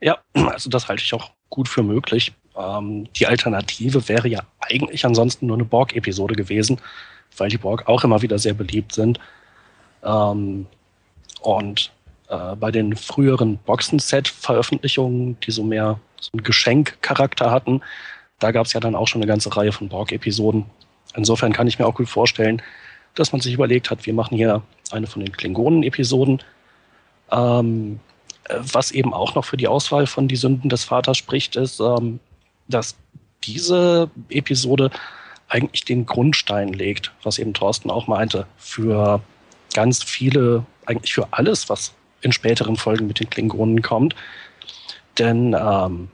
Speaker 3: Ja, also das halte ich auch gut für möglich. Ähm, die Alternative wäre ja eigentlich ansonsten nur eine Borg-Episode gewesen, weil die Borg auch immer wieder sehr beliebt sind. Ähm, und äh, bei den früheren Boxen-Set-Veröffentlichungen, die so mehr so einen Geschenkcharakter hatten, da gab es ja dann auch schon eine ganze Reihe von Borg-Episoden. Insofern kann ich mir auch gut vorstellen, dass man sich überlegt hat, wir machen hier eine von den Klingonen-Episoden. Ähm, was eben auch noch für die Auswahl von Die Sünden des Vaters spricht, ist, ähm, dass diese Episode eigentlich den Grundstein legt, was eben Thorsten auch meinte, für ganz viele, eigentlich für alles, was in späteren Folgen mit den Klingonen kommt. Denn ähm,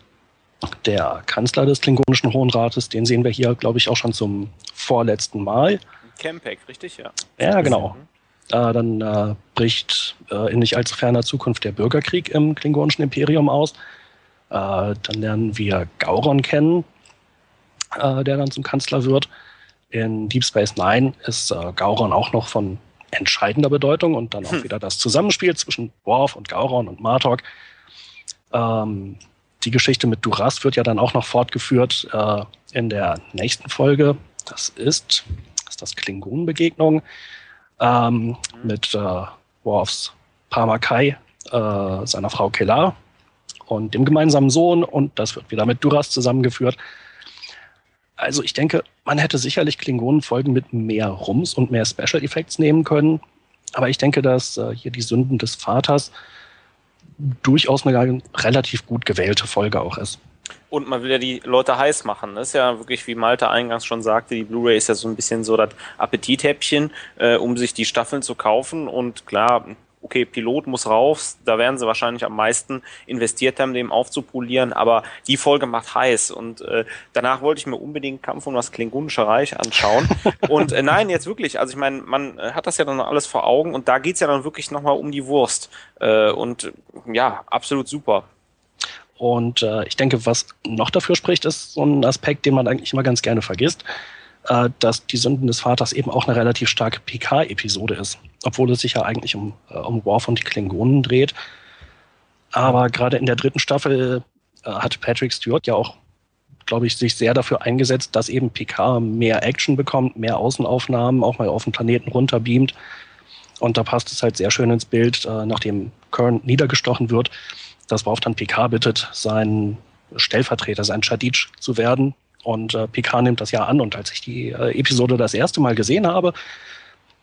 Speaker 3: der Kanzler des Klingonischen Hohen Rates, den sehen wir hier, glaube ich, auch schon zum vorletzten Mal.
Speaker 4: Campek, richtig, ja.
Speaker 3: Ja, genau. Äh, dann äh, bricht äh, in nicht allzu ferner Zukunft der Bürgerkrieg im Klingonischen Imperium aus. Äh, dann lernen wir Gauron kennen, äh, der dann zum Kanzler wird. In Deep Space Nine ist äh, Gauron auch noch von entscheidender Bedeutung und dann auch hm. wieder das Zusammenspiel zwischen Worf und Gauron und Martok. Ähm, die Geschichte mit Duras wird ja dann auch noch fortgeführt äh, in der nächsten Folge. Das ist, das ist das Klingonenbegegnung ähm, mhm. mit äh, Worfs Parmakai, äh, seiner Frau Kelar und dem gemeinsamen Sohn und das wird wieder mit Duras zusammengeführt. Also ich denke, man hätte sicherlich Klingonenfolgen mit mehr Rums und mehr Special Effects nehmen können. Aber ich denke, dass äh, hier die Sünden des Vaters durchaus eine relativ gut gewählte Folge auch ist.
Speaker 4: Und man will ja die Leute heiß machen. Das ist ja wirklich, wie Malte eingangs schon sagte, die Blu-ray ist ja so ein bisschen so das Appetithäppchen, äh, um sich die Staffeln zu kaufen. Und klar, okay, Pilot muss raus, da werden sie wahrscheinlich am meisten investiert haben, dem aufzupolieren, aber die Folge macht heiß und äh, danach wollte ich mir unbedingt Kampf um das Klingonische Reich anschauen und äh, nein, jetzt wirklich, also ich meine, man hat das ja dann alles vor Augen und da geht's ja dann wirklich nochmal um die Wurst äh, und ja, absolut super.
Speaker 3: Und äh, ich denke, was noch dafür spricht, ist so ein Aspekt, den man eigentlich immer ganz gerne vergisst äh, dass die Sünden des Vaters eben auch eine relativ starke PK-Episode ist, obwohl es sich ja eigentlich um, äh, um Worf und die Klingonen dreht. Aber gerade in der dritten Staffel äh, hat Patrick Stewart ja auch, glaube ich, sich sehr dafür eingesetzt, dass eben PK mehr Action bekommt, mehr Außenaufnahmen, auch mal auf den Planeten runterbeamt. Und da passt es halt sehr schön ins Bild, äh, nachdem Kern niedergestochen wird, dass Worf dann PK bittet, sein Stellvertreter, sein Chadich zu werden, und äh, Picard nimmt das ja an. Und als ich die äh, Episode das erste Mal gesehen habe,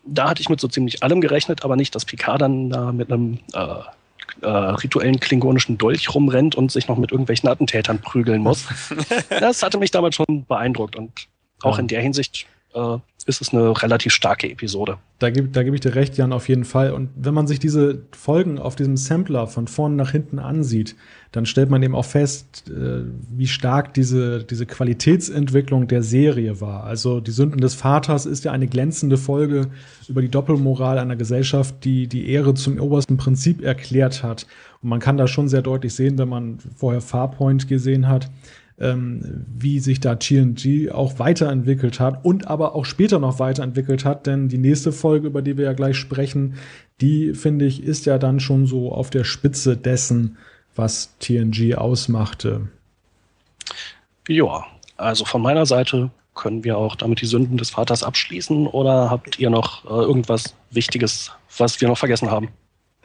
Speaker 3: da hatte ich mit so ziemlich allem gerechnet, aber nicht, dass Picard dann äh, mit einem äh, äh, rituellen klingonischen Dolch rumrennt und sich noch mit irgendwelchen Attentätern prügeln muss. das hatte mich damals schon beeindruckt. Und auch in der Hinsicht äh, ist es eine relativ starke Episode.
Speaker 2: Da gebe da geb ich dir recht, Jan, auf jeden Fall. Und wenn man sich diese Folgen auf diesem Sampler von vorn nach hinten ansieht, dann stellt man eben auch fest, äh, wie stark diese, diese Qualitätsentwicklung der Serie war. Also die Sünden des Vaters ist ja eine glänzende Folge über die Doppelmoral einer Gesellschaft, die die Ehre zum obersten Prinzip erklärt hat. Und man kann da schon sehr deutlich sehen, wenn man vorher Farpoint gesehen hat, ähm, wie sich da TNG auch weiterentwickelt hat und aber auch später noch weiterentwickelt hat, denn die nächste Folge, über die wir ja gleich sprechen, die finde ich, ist ja dann schon so auf der Spitze dessen, was TNG ausmachte.
Speaker 3: Ja, also von meiner Seite können wir auch damit die Sünden des Vaters abschließen oder habt ihr noch äh, irgendwas Wichtiges, was wir noch vergessen haben?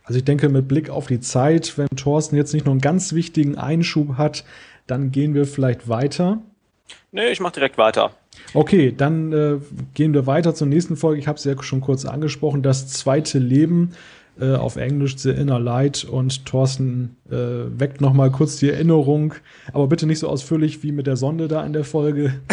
Speaker 2: Also ich denke, mit Blick auf die Zeit, wenn Thorsten jetzt nicht nur einen ganz wichtigen Einschub hat, dann gehen wir vielleicht weiter.
Speaker 4: Nee, ich mache direkt weiter.
Speaker 2: Okay, dann äh, gehen wir weiter zur nächsten Folge. Ich habe es ja schon kurz angesprochen. Das zweite Leben äh, auf Englisch The Inner Light und Thorsten äh, weckt noch mal kurz die Erinnerung, aber bitte nicht so ausführlich wie mit der Sonde da in der Folge.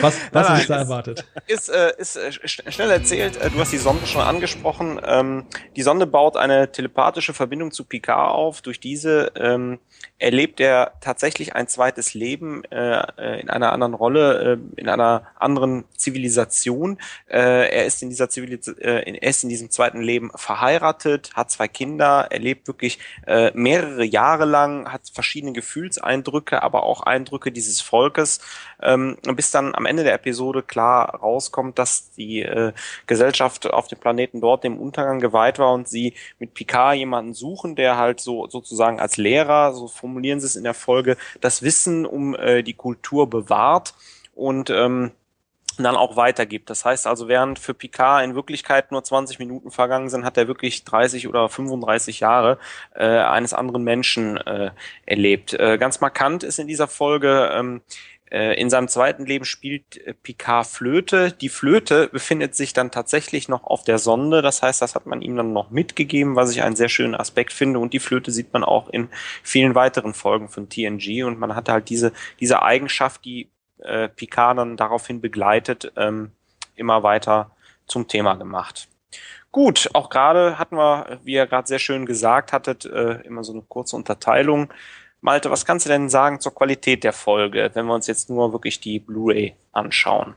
Speaker 2: Was, was nein, ist da erwartet?
Speaker 4: Ist, äh, ist äh, schnell erzählt, äh, du hast die Sonde schon angesprochen. Ähm, die Sonde baut eine telepathische Verbindung zu Picard auf. Durch diese ähm, erlebt er tatsächlich ein zweites Leben äh, äh in einer anderen Rolle, äh, in einer anderen Zivilisation. Äh, er ist in dieser Zivilisation, äh, er ist in diesem zweiten Leben verheiratet, hat zwei Kinder, er lebt wirklich äh, mehrere Jahre lang, hat verschiedene Gefühlseindrücke, aber auch Eindrücke dieses Volkes, ähm, bis dann am Ende der Episode klar rauskommt, dass die äh, Gesellschaft auf dem Planeten dort dem Untergang geweiht war und sie mit Picard jemanden suchen, der halt so sozusagen als Lehrer so formulieren sie es in der Folge, das Wissen um äh, die Kultur bewahrt und ähm, dann auch weitergibt. Das heißt also, während für Picard in Wirklichkeit nur 20 Minuten vergangen sind, hat er wirklich 30 oder 35 Jahre äh, eines anderen Menschen äh, erlebt. Äh, ganz markant ist in dieser Folge, ähm, äh, in seinem zweiten Leben spielt äh, Picard Flöte. Die Flöte befindet sich dann tatsächlich noch auf der Sonde. Das heißt, das hat man ihm dann noch mitgegeben, was ich einen sehr schönen Aspekt finde. Und die Flöte sieht man auch in vielen weiteren Folgen von TNG. Und man hat halt diese, diese Eigenschaft, die äh, Picard dann daraufhin begleitet, ähm, immer weiter zum Thema gemacht. Gut, auch gerade hatten wir, wie ihr gerade sehr schön gesagt hattet, äh, immer so eine kurze Unterteilung. Malte, was kannst du denn sagen zur Qualität der Folge, wenn wir uns jetzt nur wirklich die Blu-ray anschauen?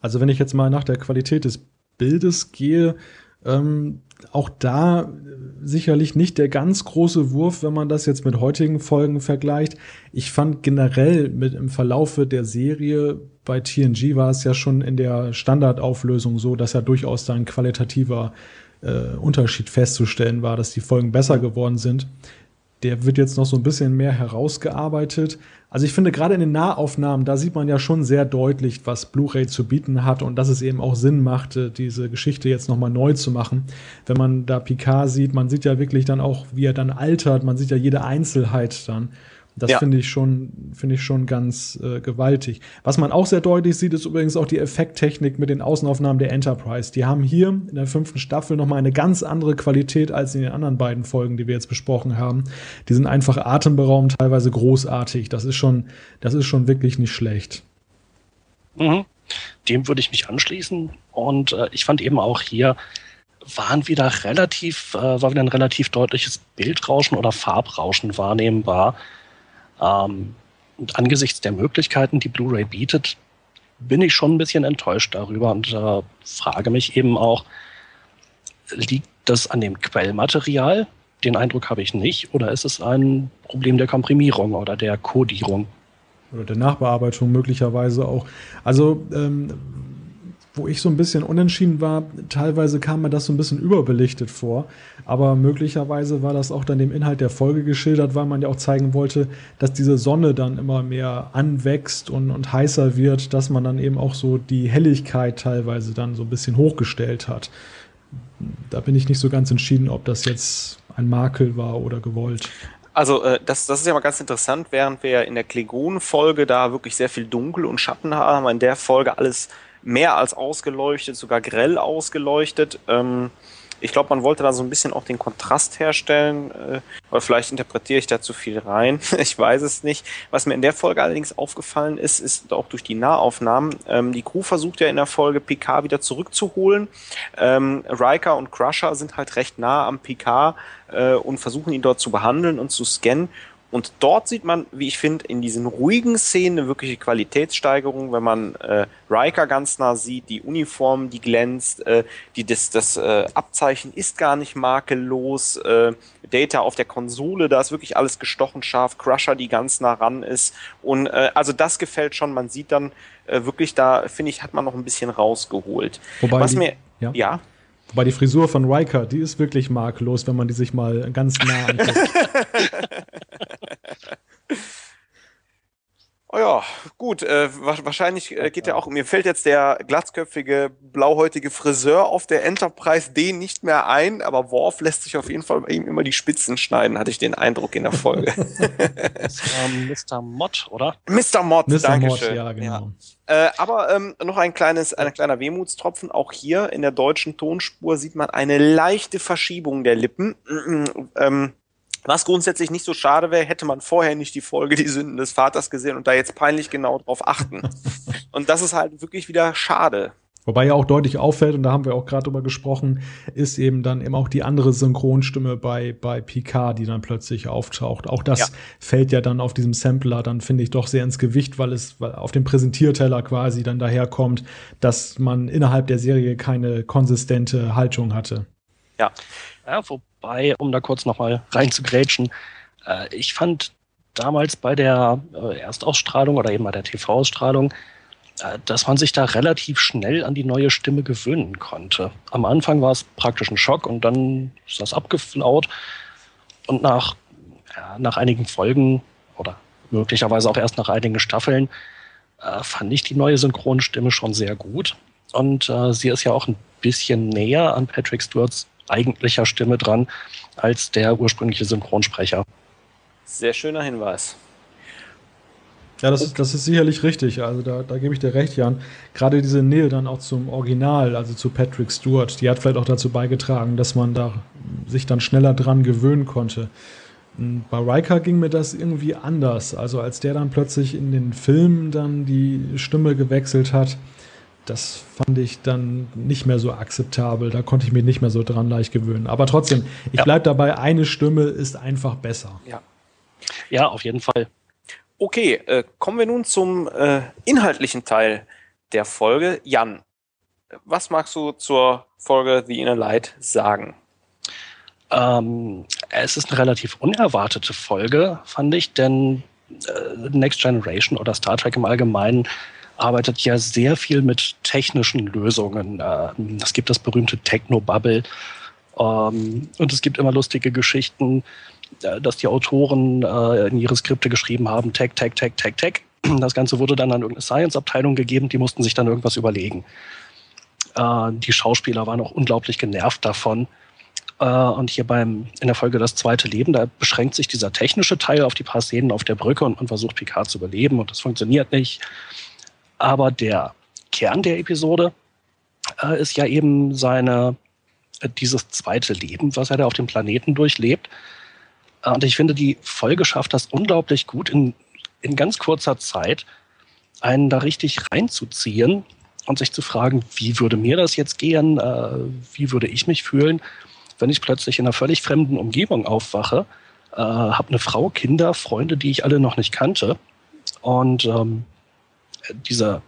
Speaker 2: Also wenn ich jetzt mal nach der Qualität des Bildes gehe, ähm, auch da sicherlich nicht der ganz große Wurf, wenn man das jetzt mit heutigen Folgen vergleicht. Ich fand generell mit im Verlaufe der Serie bei TNG war es ja schon in der Standardauflösung so, dass ja durchaus da ein qualitativer äh, Unterschied festzustellen war, dass die Folgen besser geworden sind der wird jetzt noch so ein bisschen mehr herausgearbeitet. Also ich finde gerade in den Nahaufnahmen, da sieht man ja schon sehr deutlich, was Blu-ray zu bieten hat und dass es eben auch Sinn machte, diese Geschichte jetzt nochmal neu zu machen. Wenn man da Picard sieht, man sieht ja wirklich dann auch, wie er dann altert, man sieht ja jede Einzelheit dann. Das ja. finde ich schon, finde ich schon ganz äh, gewaltig. Was man auch sehr deutlich sieht, ist übrigens auch die Effekttechnik mit den Außenaufnahmen der Enterprise. Die haben hier in der fünften Staffel nochmal eine ganz andere Qualität als in den anderen beiden Folgen, die wir jetzt besprochen haben. Die sind einfach atemberaubend, teilweise großartig. Das ist schon, das ist schon wirklich nicht schlecht.
Speaker 3: Mhm. Dem würde ich mich anschließen. Und äh, ich fand eben auch hier, waren wieder relativ, äh, war wieder ein relativ deutliches Bildrauschen oder Farbrauschen wahrnehmbar. Ähm, und angesichts der Möglichkeiten, die Blu-ray bietet, bin ich schon ein bisschen enttäuscht darüber und äh, frage mich eben auch, liegt das an dem Quellmaterial? Den Eindruck habe ich nicht. Oder ist es ein Problem der Komprimierung oder der Kodierung?
Speaker 2: Oder der Nachbearbeitung möglicherweise auch. Also ähm, wo ich so ein bisschen unentschieden war, teilweise kam mir das so ein bisschen überbelichtet vor, aber möglicherweise war das auch dann dem Inhalt der Folge geschildert, weil man ja auch zeigen wollte, dass diese Sonne dann immer mehr anwächst und, und heißer wird, dass man dann eben auch so die Helligkeit teilweise dann so ein bisschen hochgestellt hat. Da bin ich nicht so ganz entschieden, ob das jetzt ein Makel war oder gewollt.
Speaker 4: Also äh, das, das ist ja mal ganz interessant, während wir in der Klingonen-Folge da wirklich sehr viel Dunkel und Schatten haben, in der Folge alles mehr als ausgeleuchtet, sogar grell ausgeleuchtet. Ähm, ich glaube, man wollte da so ein bisschen auch den Kontrast herstellen, äh, oder vielleicht interpretiere ich da zu viel rein. ich weiß es nicht. Was mir in der Folge allerdings aufgefallen ist, ist auch durch die Nahaufnahmen, ähm, die Crew versucht ja in der Folge Picard wieder zurückzuholen. Ähm, Riker und Crusher sind halt recht nah am Picard äh, und versuchen ihn dort zu behandeln und zu scannen. Und dort sieht man, wie ich finde, in diesen ruhigen Szenen eine wirkliche Qualitätssteigerung, wenn man äh, Riker ganz nah sieht, die Uniform, die glänzt, äh, die, das, das äh, Abzeichen ist gar nicht makellos, äh, Data auf der Konsole, da ist wirklich alles gestochen scharf, Crusher, die ganz nah ran ist. Und äh, also das gefällt schon, man sieht dann äh, wirklich, da finde ich, hat man noch ein bisschen rausgeholt.
Speaker 2: Wobei Was die, mir, ja. ja. Wobei die Frisur von Riker, die ist wirklich makellos, wenn man die sich mal ganz nah anguckt.
Speaker 4: Oh ja, gut. Äh, wahrscheinlich äh, geht ja auch. Mir fällt jetzt der glatzköpfige, blauhäutige Friseur auf der Enterprise D nicht mehr ein, aber Worf lässt sich auf jeden Fall bei ihm immer die Spitzen schneiden, hatte ich den Eindruck in der Folge.
Speaker 3: das Mr. Mott, oder?
Speaker 4: Mr. Mott,
Speaker 2: Mr. danke Mott, schön. ja, genau.
Speaker 4: Ja. Äh, aber ähm, noch ein kleines, ein kleiner Wehmutstropfen. Auch hier in der deutschen Tonspur sieht man eine leichte Verschiebung der Lippen. ähm, was grundsätzlich nicht so schade wäre, hätte man vorher nicht die Folge Die Sünden des Vaters gesehen und da jetzt peinlich genau drauf achten. Und das ist halt wirklich wieder schade.
Speaker 2: Wobei ja auch deutlich auffällt, und da haben wir auch gerade drüber gesprochen, ist eben dann eben auch die andere Synchronstimme bei, bei Picard, die dann plötzlich auftaucht. Auch das ja. fällt ja dann auf diesem Sampler dann, finde ich, doch sehr ins Gewicht, weil es weil auf dem Präsentierteller quasi dann daherkommt, dass man innerhalb der Serie keine konsistente Haltung hatte.
Speaker 3: Ja. Ja, wobei, um da kurz nochmal reinzugrätschen, äh, ich fand damals bei der äh, Erstausstrahlung oder eben bei der TV-Ausstrahlung, äh, dass man sich da relativ schnell an die neue Stimme gewöhnen konnte. Am Anfang war es praktisch ein Schock und dann ist das abgeflaut. Und nach, ja, nach einigen Folgen oder möglicherweise auch erst nach einigen Staffeln äh, fand ich die neue Synchronstimme schon sehr gut. Und äh, sie ist ja auch ein bisschen näher an Patrick Stewarts eigentlicher Stimme dran als der ursprüngliche Synchronsprecher.
Speaker 4: Sehr schöner Hinweis.
Speaker 2: Ja, das ist, das ist sicherlich richtig. Also da, da gebe ich dir recht, Jan. Gerade diese Nähe dann auch zum Original, also zu Patrick Stewart, die hat vielleicht auch dazu beigetragen, dass man da sich dann schneller dran gewöhnen konnte. Hm, bei Riker ging mir das irgendwie anders. Also als der dann plötzlich in den Filmen dann die Stimme gewechselt hat, das fand ich dann nicht mehr so akzeptabel. Da konnte ich mich nicht mehr so dran leicht gewöhnen. Aber trotzdem, ich ja. bleibe dabei, eine Stimme ist einfach besser.
Speaker 3: Ja, ja auf jeden Fall.
Speaker 4: Okay, äh, kommen wir nun zum äh, inhaltlichen Teil der Folge. Jan, was magst du zur Folge The Inner Light sagen?
Speaker 3: Ähm, es ist eine relativ unerwartete Folge, fand ich, denn äh, Next Generation oder Star Trek im Allgemeinen arbeitet ja sehr viel mit technischen Lösungen. Ähm, es gibt das berühmte Techno-Bubble ähm, und es gibt immer lustige Geschichten äh, dass die Autoren äh, in ihre Skripte geschrieben haben, Tech, Tech, Tech, Tech, Tech. Das Ganze wurde dann an irgendeine Science-Abteilung gegeben, die mussten sich dann irgendwas überlegen. Äh, die Schauspieler waren auch unglaublich genervt davon. Und hier beim, in der Folge Das zweite Leben, da beschränkt sich dieser technische Teil auf die paar Szenen auf der Brücke und man versucht Picard zu überleben und das funktioniert nicht. Aber der Kern der Episode äh, ist ja eben seine, äh, dieses zweite Leben, was er da auf dem Planeten durchlebt. Und ich finde, die Folge schafft das unglaublich gut, in, in ganz kurzer Zeit einen da richtig reinzuziehen und sich zu fragen, wie würde mir das jetzt gehen, äh, wie würde ich mich fühlen, wenn ich plötzlich in einer völlig fremden Umgebung aufwache, äh, habe eine Frau, Kinder, Freunde, die ich alle noch nicht kannte. Und ähm, diese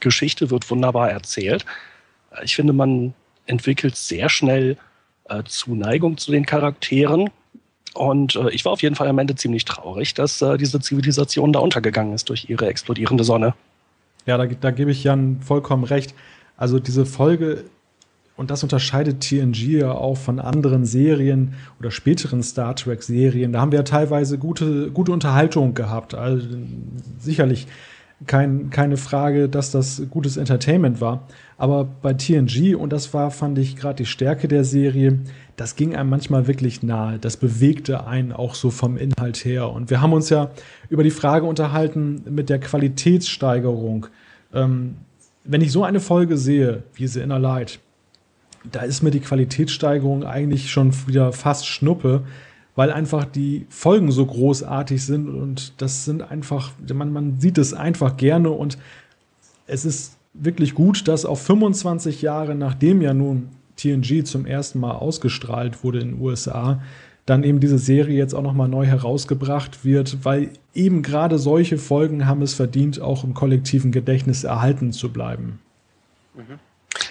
Speaker 3: Geschichte wird wunderbar erzählt. Ich finde, man entwickelt sehr schnell äh, Zuneigung zu den Charakteren und äh, ich war auf jeden Fall am Ende ziemlich traurig, dass äh, diese Zivilisation da untergegangen ist durch ihre explodierende Sonne.
Speaker 2: Ja, da, da gebe ich Jan vollkommen recht. Also diese Folge, und das unterscheidet TNG ja auch von anderen Serien oder späteren Star Trek-Serien, da haben wir ja teilweise gute, gute Unterhaltung gehabt. Also sicherlich kein, keine Frage, dass das gutes Entertainment war. Aber bei TNG, und das war, fand ich, gerade die Stärke der Serie, das ging einem manchmal wirklich nahe. Das bewegte einen auch so vom Inhalt her. Und wir haben uns ja über die Frage unterhalten mit der Qualitätssteigerung. Ähm, wenn ich so eine Folge sehe, wie The Inner Light, da ist mir die Qualitätssteigerung eigentlich schon wieder fast Schnuppe, weil einfach die Folgen so großartig sind und das sind einfach, man, man sieht es einfach gerne und es ist wirklich gut, dass auch 25 Jahre nachdem ja nun TNG zum ersten Mal ausgestrahlt wurde in den USA, dann eben diese Serie jetzt auch nochmal neu herausgebracht wird, weil eben gerade solche Folgen haben es verdient, auch im kollektiven Gedächtnis erhalten zu bleiben.
Speaker 3: Mhm.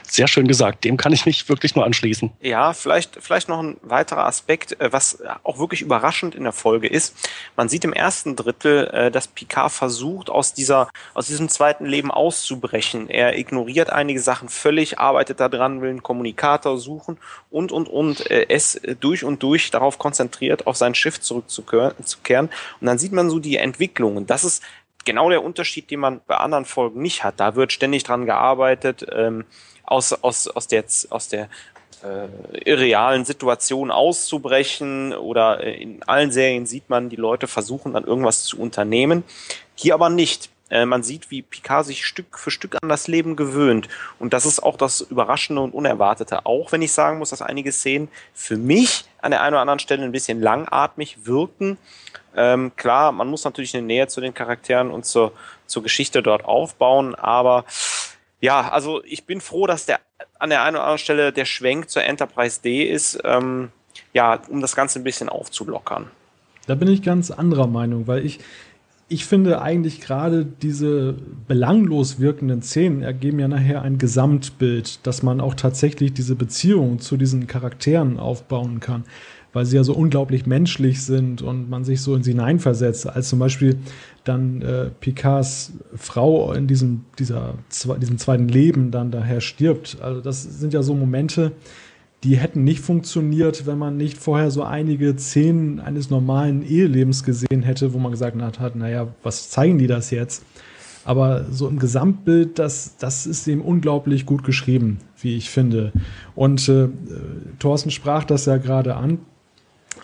Speaker 3: Sehr schön gesagt. Dem kann ich mich wirklich nur anschließen.
Speaker 4: Ja, vielleicht, vielleicht noch ein weiterer Aspekt, äh, was auch wirklich überraschend in der Folge ist. Man sieht im ersten Drittel, äh, dass Picard versucht, aus dieser, aus diesem zweiten Leben auszubrechen. Er ignoriert einige Sachen völlig, arbeitet daran, will einen Kommunikator suchen und, und, und, äh, es durch und durch darauf konzentriert, auf sein Schiff zurückzukehren. Und dann sieht man so die Entwicklungen. Das ist genau der Unterschied, den man bei anderen Folgen nicht hat. Da wird ständig dran gearbeitet, ähm, aus, aus, aus der, aus der äh, irrealen Situation auszubrechen oder äh, in allen Serien sieht man, die Leute versuchen dann irgendwas zu unternehmen. Hier aber nicht. Äh, man sieht, wie Picard sich Stück für Stück an das Leben gewöhnt. Und das ist auch das Überraschende und Unerwartete. Auch wenn ich sagen muss, dass einige Szenen für mich an der einen oder anderen Stelle ein bisschen langatmig wirken. Ähm, klar, man muss natürlich eine Nähe zu den Charakteren und zur, zur Geschichte dort aufbauen, aber ja, also ich bin froh, dass der an der einen oder anderen Stelle der Schwenk zur Enterprise D ist, ähm, ja, um das Ganze ein bisschen aufzulockern.
Speaker 2: Da bin ich ganz anderer Meinung, weil ich, ich finde eigentlich gerade diese belanglos wirkenden Szenen ergeben ja nachher ein Gesamtbild, dass man auch tatsächlich diese Beziehung zu diesen Charakteren aufbauen kann, weil sie ja so unglaublich menschlich sind und man sich so in sie hineinversetzt, als zum Beispiel dann äh, Picards Frau in diesem, dieser, diesem zweiten Leben dann daher stirbt. Also das sind ja so Momente, die hätten nicht funktioniert, wenn man nicht vorher so einige Szenen eines normalen Ehelebens gesehen hätte, wo man gesagt hat, naja, was zeigen die das jetzt? Aber so im Gesamtbild, das, das ist eben unglaublich gut geschrieben, wie ich finde. Und äh, Thorsten sprach das ja gerade an.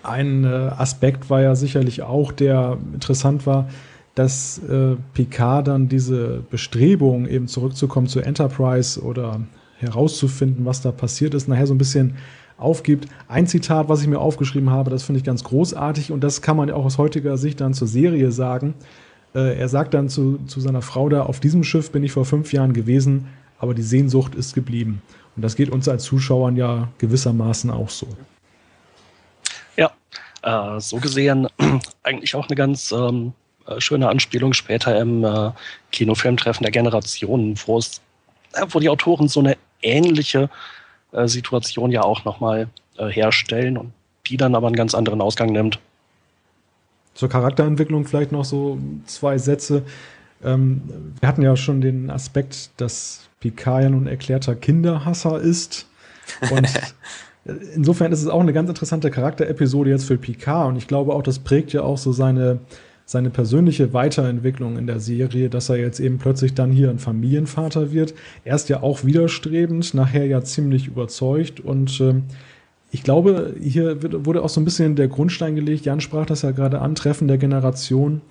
Speaker 2: Ein äh, Aspekt war ja sicherlich auch, der interessant war, dass äh, Picard dann diese Bestrebung, eben zurückzukommen zu Enterprise oder herauszufinden, was da passiert ist, nachher so ein bisschen aufgibt. Ein Zitat, was ich mir aufgeschrieben habe, das finde ich ganz großartig und das kann man auch aus heutiger Sicht dann zur Serie sagen. Äh, er sagt dann zu, zu seiner Frau da, auf diesem Schiff bin ich vor fünf Jahren gewesen, aber die Sehnsucht ist geblieben. Und das geht uns als Zuschauern ja gewissermaßen auch so.
Speaker 3: Äh, so gesehen eigentlich auch eine ganz ähm, äh, schöne Anspielung später im äh, Kinofilmtreffen der Generationen, wo es wo die Autoren so eine ähnliche äh, Situation ja auch nochmal äh, herstellen und die dann aber einen ganz anderen Ausgang nimmt.
Speaker 2: Zur Charakterentwicklung vielleicht noch so zwei Sätze. Ähm, wir hatten ja schon den Aspekt, dass Picard ja nun erklärter Kinderhasser ist. Und insofern ist es auch eine ganz interessante Charakterepisode jetzt für Picard. Und ich glaube auch, das prägt ja auch so seine seine persönliche Weiterentwicklung in der Serie, dass er jetzt eben plötzlich dann hier ein Familienvater wird. Erst ja auch widerstrebend, nachher ja ziemlich überzeugt und äh, ich glaube, hier wird, wurde auch so ein bisschen der Grundstein gelegt. Jan sprach das ja gerade an, Treffen der Generation,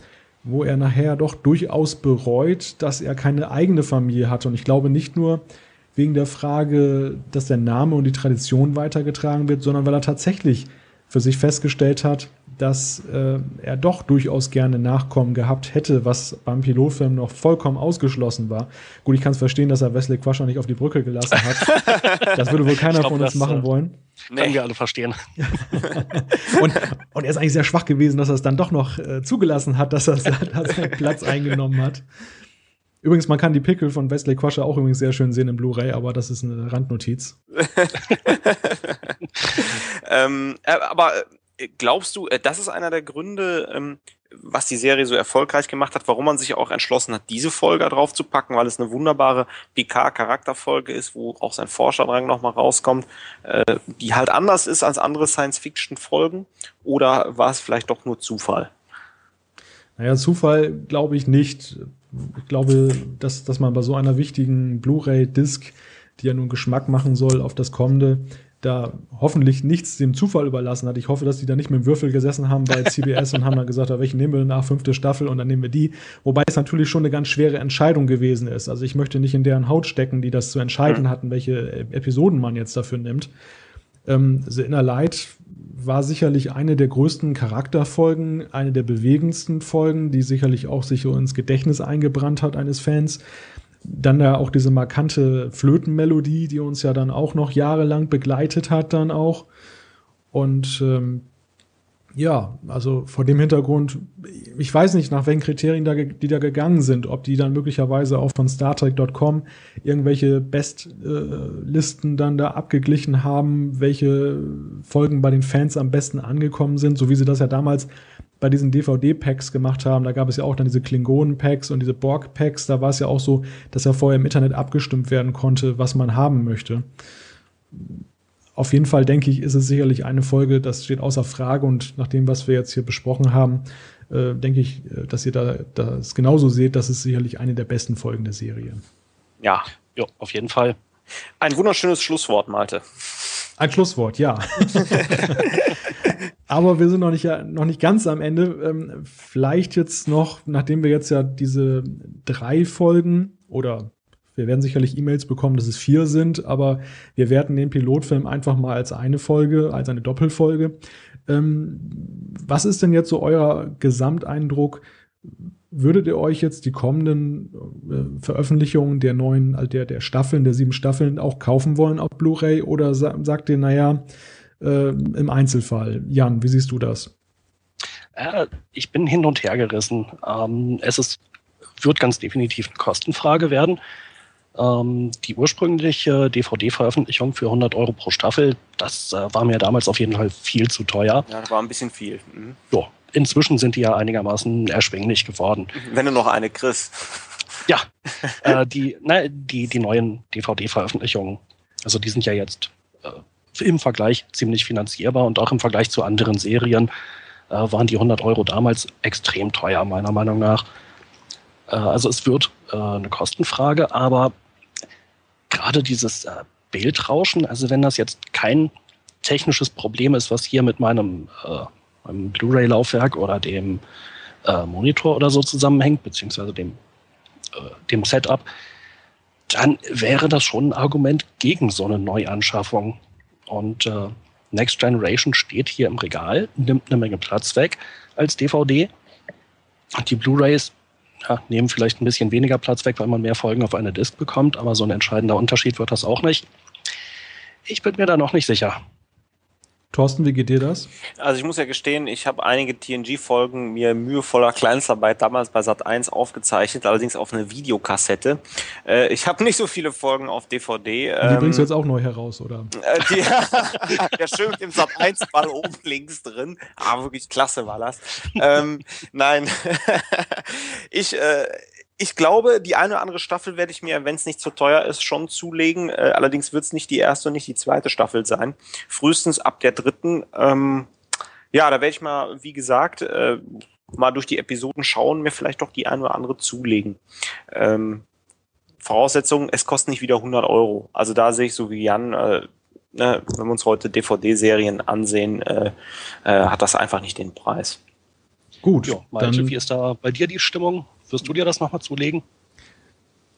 Speaker 2: wo er nachher doch durchaus bereut, dass er keine eigene Familie hatte. Und ich glaube nicht nur wegen der Frage, dass der Name und die Tradition weitergetragen wird, sondern weil er tatsächlich für sich festgestellt hat, dass äh, er doch durchaus gerne Nachkommen gehabt hätte, was beim Pilotfilm noch vollkommen ausgeschlossen war. Gut, ich kann es verstehen, dass er Wesley Quasher nicht auf die Brücke gelassen hat. das würde wohl keiner glaub, von uns das, machen äh, wollen.
Speaker 3: Nee. Können wir alle verstehen.
Speaker 2: und, und er ist eigentlich sehr schwach gewesen, dass er es dann doch noch äh, zugelassen hat, dass er seinen Platz eingenommen hat. Übrigens, man kann die Pickel von Wesley Quasher auch übrigens sehr schön sehen im Blu-ray, aber das ist eine Randnotiz.
Speaker 4: ähm, äh, aber äh, glaubst du, äh, das ist einer der Gründe, ähm, was die Serie so erfolgreich gemacht hat, warum man sich auch entschlossen hat, diese Folge drauf zu packen, weil es eine wunderbare Picard-Charakterfolge ist, wo auch sein Forscherdrang nochmal rauskommt, die halt anders ist als andere Science-Fiction-Folgen? Oder war es vielleicht doch nur Zufall?
Speaker 2: Naja, Zufall glaube ich nicht. Ich glaube, dass, dass man bei so einer wichtigen Blu-ray-Disc, die ja nun Geschmack machen soll auf das kommende, da hoffentlich nichts dem Zufall überlassen hat. Ich hoffe, dass die da nicht mit dem Würfel gesessen haben bei CBS und haben dann gesagt, welchen nehmen wir nach fünfte Staffel und dann nehmen wir die. Wobei es natürlich schon eine ganz schwere Entscheidung gewesen ist. Also ich möchte nicht in deren Haut stecken, die das zu entscheiden hatten, welche Episoden man jetzt dafür nimmt. Ähm, The Inner Light war sicherlich eine der größten Charakterfolgen, eine der bewegendsten Folgen, die sicherlich auch sich ins Gedächtnis eingebrannt hat eines Fans. Dann da auch diese markante Flötenmelodie, die uns ja dann auch noch jahrelang begleitet hat, dann auch. Und ähm, ja, also vor dem Hintergrund, ich weiß nicht, nach welchen Kriterien da, die da gegangen sind, ob die dann möglicherweise auch von StarTrek.com irgendwelche Bestlisten äh, dann da abgeglichen haben, welche Folgen bei den Fans am besten angekommen sind, so wie sie das ja damals bei diesen DVD-Packs gemacht haben. Da gab es ja auch dann diese Klingonen-Packs und diese Borg-Packs. Da war es ja auch so, dass ja vorher im Internet abgestimmt werden konnte, was man haben möchte. Auf jeden Fall denke ich, ist es sicherlich eine Folge, das steht außer Frage und nach dem, was wir jetzt hier besprochen haben, äh, denke ich, äh, dass ihr da das genauso seht, das ist sicherlich eine der besten Folgen der Serie.
Speaker 3: Ja, jo, auf jeden Fall.
Speaker 4: Ein wunderschönes Schlusswort, Malte.
Speaker 2: Ein Schlusswort, ja. Aber wir sind noch nicht, noch nicht ganz am Ende. Ähm, vielleicht jetzt noch, nachdem wir jetzt ja diese drei Folgen oder wir werden sicherlich E-Mails bekommen, dass es vier sind, aber wir werten den Pilotfilm einfach mal als eine Folge, als eine Doppelfolge. Ähm, was ist denn jetzt so euer Gesamteindruck? Würdet ihr euch jetzt die kommenden äh, Veröffentlichungen der neuen, also der, der Staffeln, der sieben Staffeln auch kaufen wollen auf Blu-ray oder sa sagt ihr, naja, äh, im Einzelfall? Jan, wie siehst du das?
Speaker 3: Äh, ich bin hin und her gerissen. Ähm, es ist, wird ganz definitiv eine Kostenfrage werden. Ähm, die ursprüngliche DVD-Veröffentlichung für 100 Euro pro Staffel, das äh, war mir damals auf jeden Fall viel zu teuer.
Speaker 4: Ja, das war ein bisschen viel. Mhm.
Speaker 3: Ja, inzwischen sind die ja einigermaßen erschwinglich geworden.
Speaker 4: Wenn du noch eine kriegst.
Speaker 3: Ja, äh, die, na, die, die neuen DVD-Veröffentlichungen, also die sind ja jetzt äh, im Vergleich ziemlich finanzierbar und auch im Vergleich zu anderen Serien äh, waren die 100 Euro damals extrem teuer, meiner Meinung nach. Äh, also es wird äh, eine Kostenfrage, aber gerade dieses äh, Bildrauschen, also wenn das jetzt kein technisches Problem ist, was hier mit meinem, äh, meinem Blu-ray-Laufwerk oder dem äh, Monitor oder so zusammenhängt, beziehungsweise dem, äh, dem Setup, dann wäre das schon ein Argument gegen so eine Neuanschaffung. Und äh, Next Generation steht hier im Regal, nimmt eine Menge Platz weg als DVD. Die Blu-rays ja, nehmen vielleicht ein bisschen weniger Platz weg, weil man mehr Folgen auf eine Disk bekommt, aber so ein entscheidender Unterschied wird das auch nicht. Ich bin mir da noch nicht sicher.
Speaker 2: Thorsten, wie geht dir das?
Speaker 4: Also ich muss ja gestehen, ich habe einige TNG-Folgen mir mühevoller Kleinstarbeit damals bei Sat 1 aufgezeichnet, allerdings auf eine Videokassette. Äh, ich habe nicht so viele Folgen auf DVD.
Speaker 2: Und die ähm, bringst du jetzt auch neu heraus, oder?
Speaker 4: Äh, die, ja, schön mit dem Sat 1 Ball oben links drin. Ah, wirklich klasse war das. ähm, nein, ich äh, ich glaube, die eine oder andere Staffel werde ich mir, wenn es nicht zu teuer ist, schon zulegen. Äh, allerdings wird es nicht die erste und nicht die zweite Staffel sein. Frühestens ab der dritten. Ähm, ja, da werde ich mal, wie gesagt, äh, mal durch die Episoden schauen, mir vielleicht doch die eine oder andere zulegen. Ähm, Voraussetzung, es kostet nicht wieder 100 Euro. Also da sehe ich so wie Jan, äh, ne, wenn wir uns heute DVD-Serien ansehen, äh, äh, hat das einfach nicht den Preis.
Speaker 3: Gut. Ja, Malte, wie ist da bei dir die Stimmung? Wirst du dir das nochmal zulegen?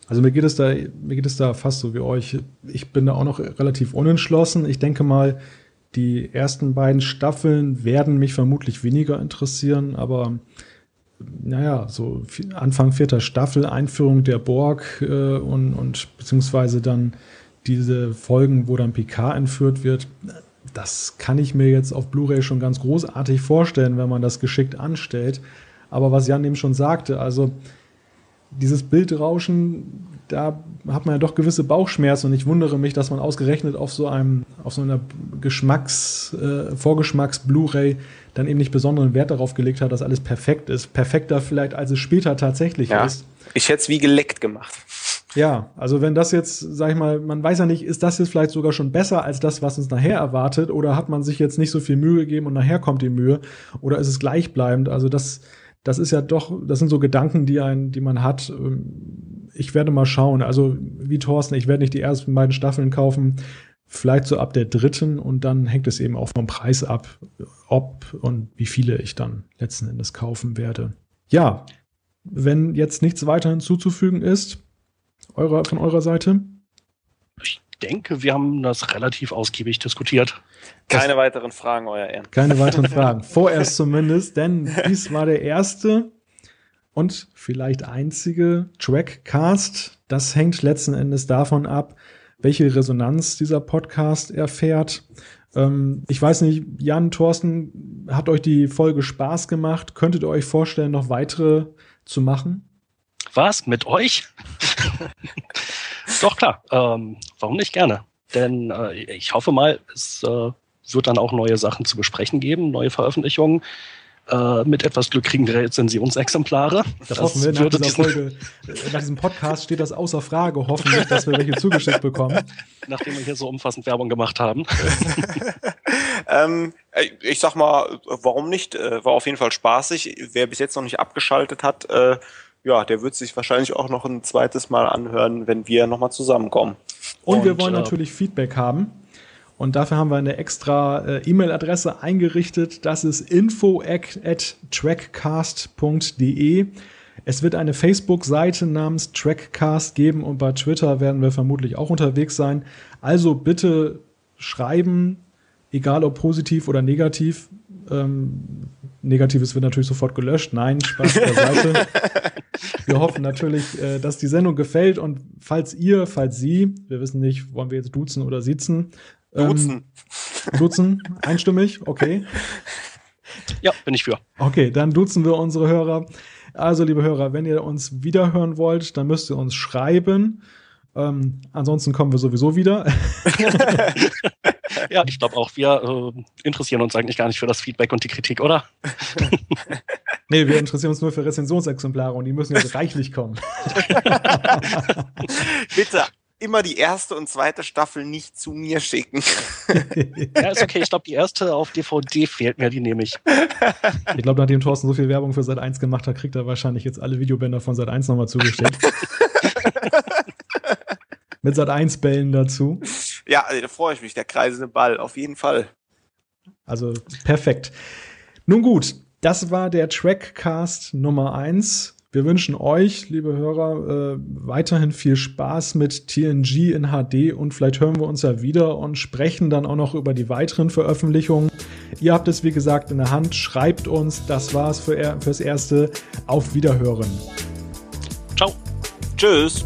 Speaker 2: Also mir geht es da, mir geht es da fast so wie euch. Ich bin da auch noch relativ unentschlossen. Ich denke mal, die ersten beiden Staffeln werden mich vermutlich weniger interessieren, aber naja, so Anfang vierter Staffel, Einführung der Borg äh, und, und beziehungsweise dann diese Folgen, wo dann Picard entführt wird, das kann ich mir jetzt auf Blu-ray schon ganz großartig vorstellen, wenn man das geschickt anstellt. Aber was Jan eben schon sagte, also dieses Bildrauschen, da hat man ja doch gewisse Bauchschmerzen und ich wundere mich, dass man ausgerechnet auf so einem, auf so einer Geschmacks, äh, Vorgeschmacks-Blu-ray dann eben nicht besonderen Wert darauf gelegt hat, dass alles perfekt ist. Perfekter vielleicht, als es später tatsächlich ja, ist.
Speaker 4: Ich hätte es wie geleckt gemacht.
Speaker 2: Ja, also wenn das jetzt, sag ich mal, man weiß ja nicht, ist das jetzt vielleicht sogar schon besser als das, was uns nachher erwartet, oder hat man sich jetzt nicht so viel Mühe gegeben und nachher kommt die Mühe, oder ist es gleichbleibend? Also das, das ist ja doch, das sind so Gedanken, die ein, die man hat. Ähm, ich werde mal schauen. Also wie Thorsten, ich werde nicht die ersten beiden Staffeln kaufen. Vielleicht so ab der dritten und dann hängt es eben auch vom Preis ab, ob und wie viele ich dann letzten Endes kaufen werde. Ja, wenn jetzt nichts weiter hinzuzufügen ist, eurer, von eurer Seite?
Speaker 3: Denke, wir haben das relativ ausgiebig diskutiert.
Speaker 4: Keine das, weiteren Fragen, euer Ehren.
Speaker 2: Keine weiteren Fragen. Vorerst zumindest, denn dies war der erste und vielleicht einzige Trackcast. Das hängt letzten Endes davon ab, welche Resonanz dieser Podcast erfährt. Ähm, ich weiß nicht, Jan, Thorsten, hat euch die Folge Spaß gemacht? Könntet ihr euch vorstellen, noch weitere zu machen?
Speaker 3: Was? Mit euch? Doch klar, ähm, warum nicht gerne? Denn äh, ich hoffe mal, es äh, wird dann auch neue Sachen zu besprechen geben, neue Veröffentlichungen. Äh, mit etwas Glück kriegen wir Rezensionsexemplare.
Speaker 2: Das, das hoffen wir nach dieser Folge. Äh, nach diesem Podcast steht das außer Frage, hoffentlich, dass wir welche zugeschickt bekommen.
Speaker 3: Nachdem wir hier so umfassend Werbung gemacht haben.
Speaker 4: ähm, ich sag mal, warum nicht? Äh, war auf jeden Fall spaßig. Wer bis jetzt noch nicht abgeschaltet hat, äh, ja, der wird sich wahrscheinlich auch noch ein zweites Mal anhören, wenn wir nochmal zusammenkommen.
Speaker 2: Und, und wir wollen äh, natürlich Feedback haben. Und dafür haben wir eine extra äh, E-Mail-Adresse eingerichtet. Das ist info at trackcast.de. Es wird eine Facebook-Seite namens Trackcast geben und bei Twitter werden wir vermutlich auch unterwegs sein. Also bitte schreiben, egal ob positiv oder negativ. Ähm, Negatives wird natürlich sofort gelöscht. Nein, Spaß beiseite. wir hoffen natürlich, äh, dass die Sendung gefällt und falls ihr, falls Sie, wir wissen nicht, wollen wir jetzt duzen oder sitzen.
Speaker 4: Ähm, duzen.
Speaker 2: Duzen, einstimmig, okay.
Speaker 3: Ja, bin ich für.
Speaker 2: Okay, dann duzen wir unsere Hörer. Also, liebe Hörer, wenn ihr uns wiederhören wollt, dann müsst ihr uns schreiben. Ähm, ansonsten kommen wir sowieso wieder.
Speaker 3: ja, ich glaube auch, wir äh, interessieren uns eigentlich gar nicht für das Feedback und die Kritik, oder?
Speaker 2: nee, wir interessieren uns nur für Rezensionsexemplare und die müssen jetzt reichlich kommen.
Speaker 4: Bitte immer die erste und zweite Staffel nicht zu mir schicken.
Speaker 3: ja, ist okay. Ich glaube, die erste auf DVD fehlt mir, die nehme ich.
Speaker 2: Ich glaube, nachdem Thorsten so viel Werbung für Sat 1 gemacht hat, kriegt er wahrscheinlich jetzt alle Videobänder von Sat 1 nochmal zugestellt. Mit Sat 1 Bällen dazu.
Speaker 4: Ja, also, da freue ich mich. Der kreisende Ball, auf jeden Fall.
Speaker 2: Also perfekt. Nun gut, das war der Trackcast Nummer 1. Wir wünschen euch, liebe Hörer, äh, weiterhin viel Spaß mit TNG in HD und vielleicht hören wir uns ja wieder und sprechen dann auch noch über die weiteren Veröffentlichungen. Ihr habt es wie gesagt in der Hand, schreibt uns. Das war's für, fürs Erste. Auf Wiederhören.
Speaker 3: Ciao.
Speaker 4: Tschüss.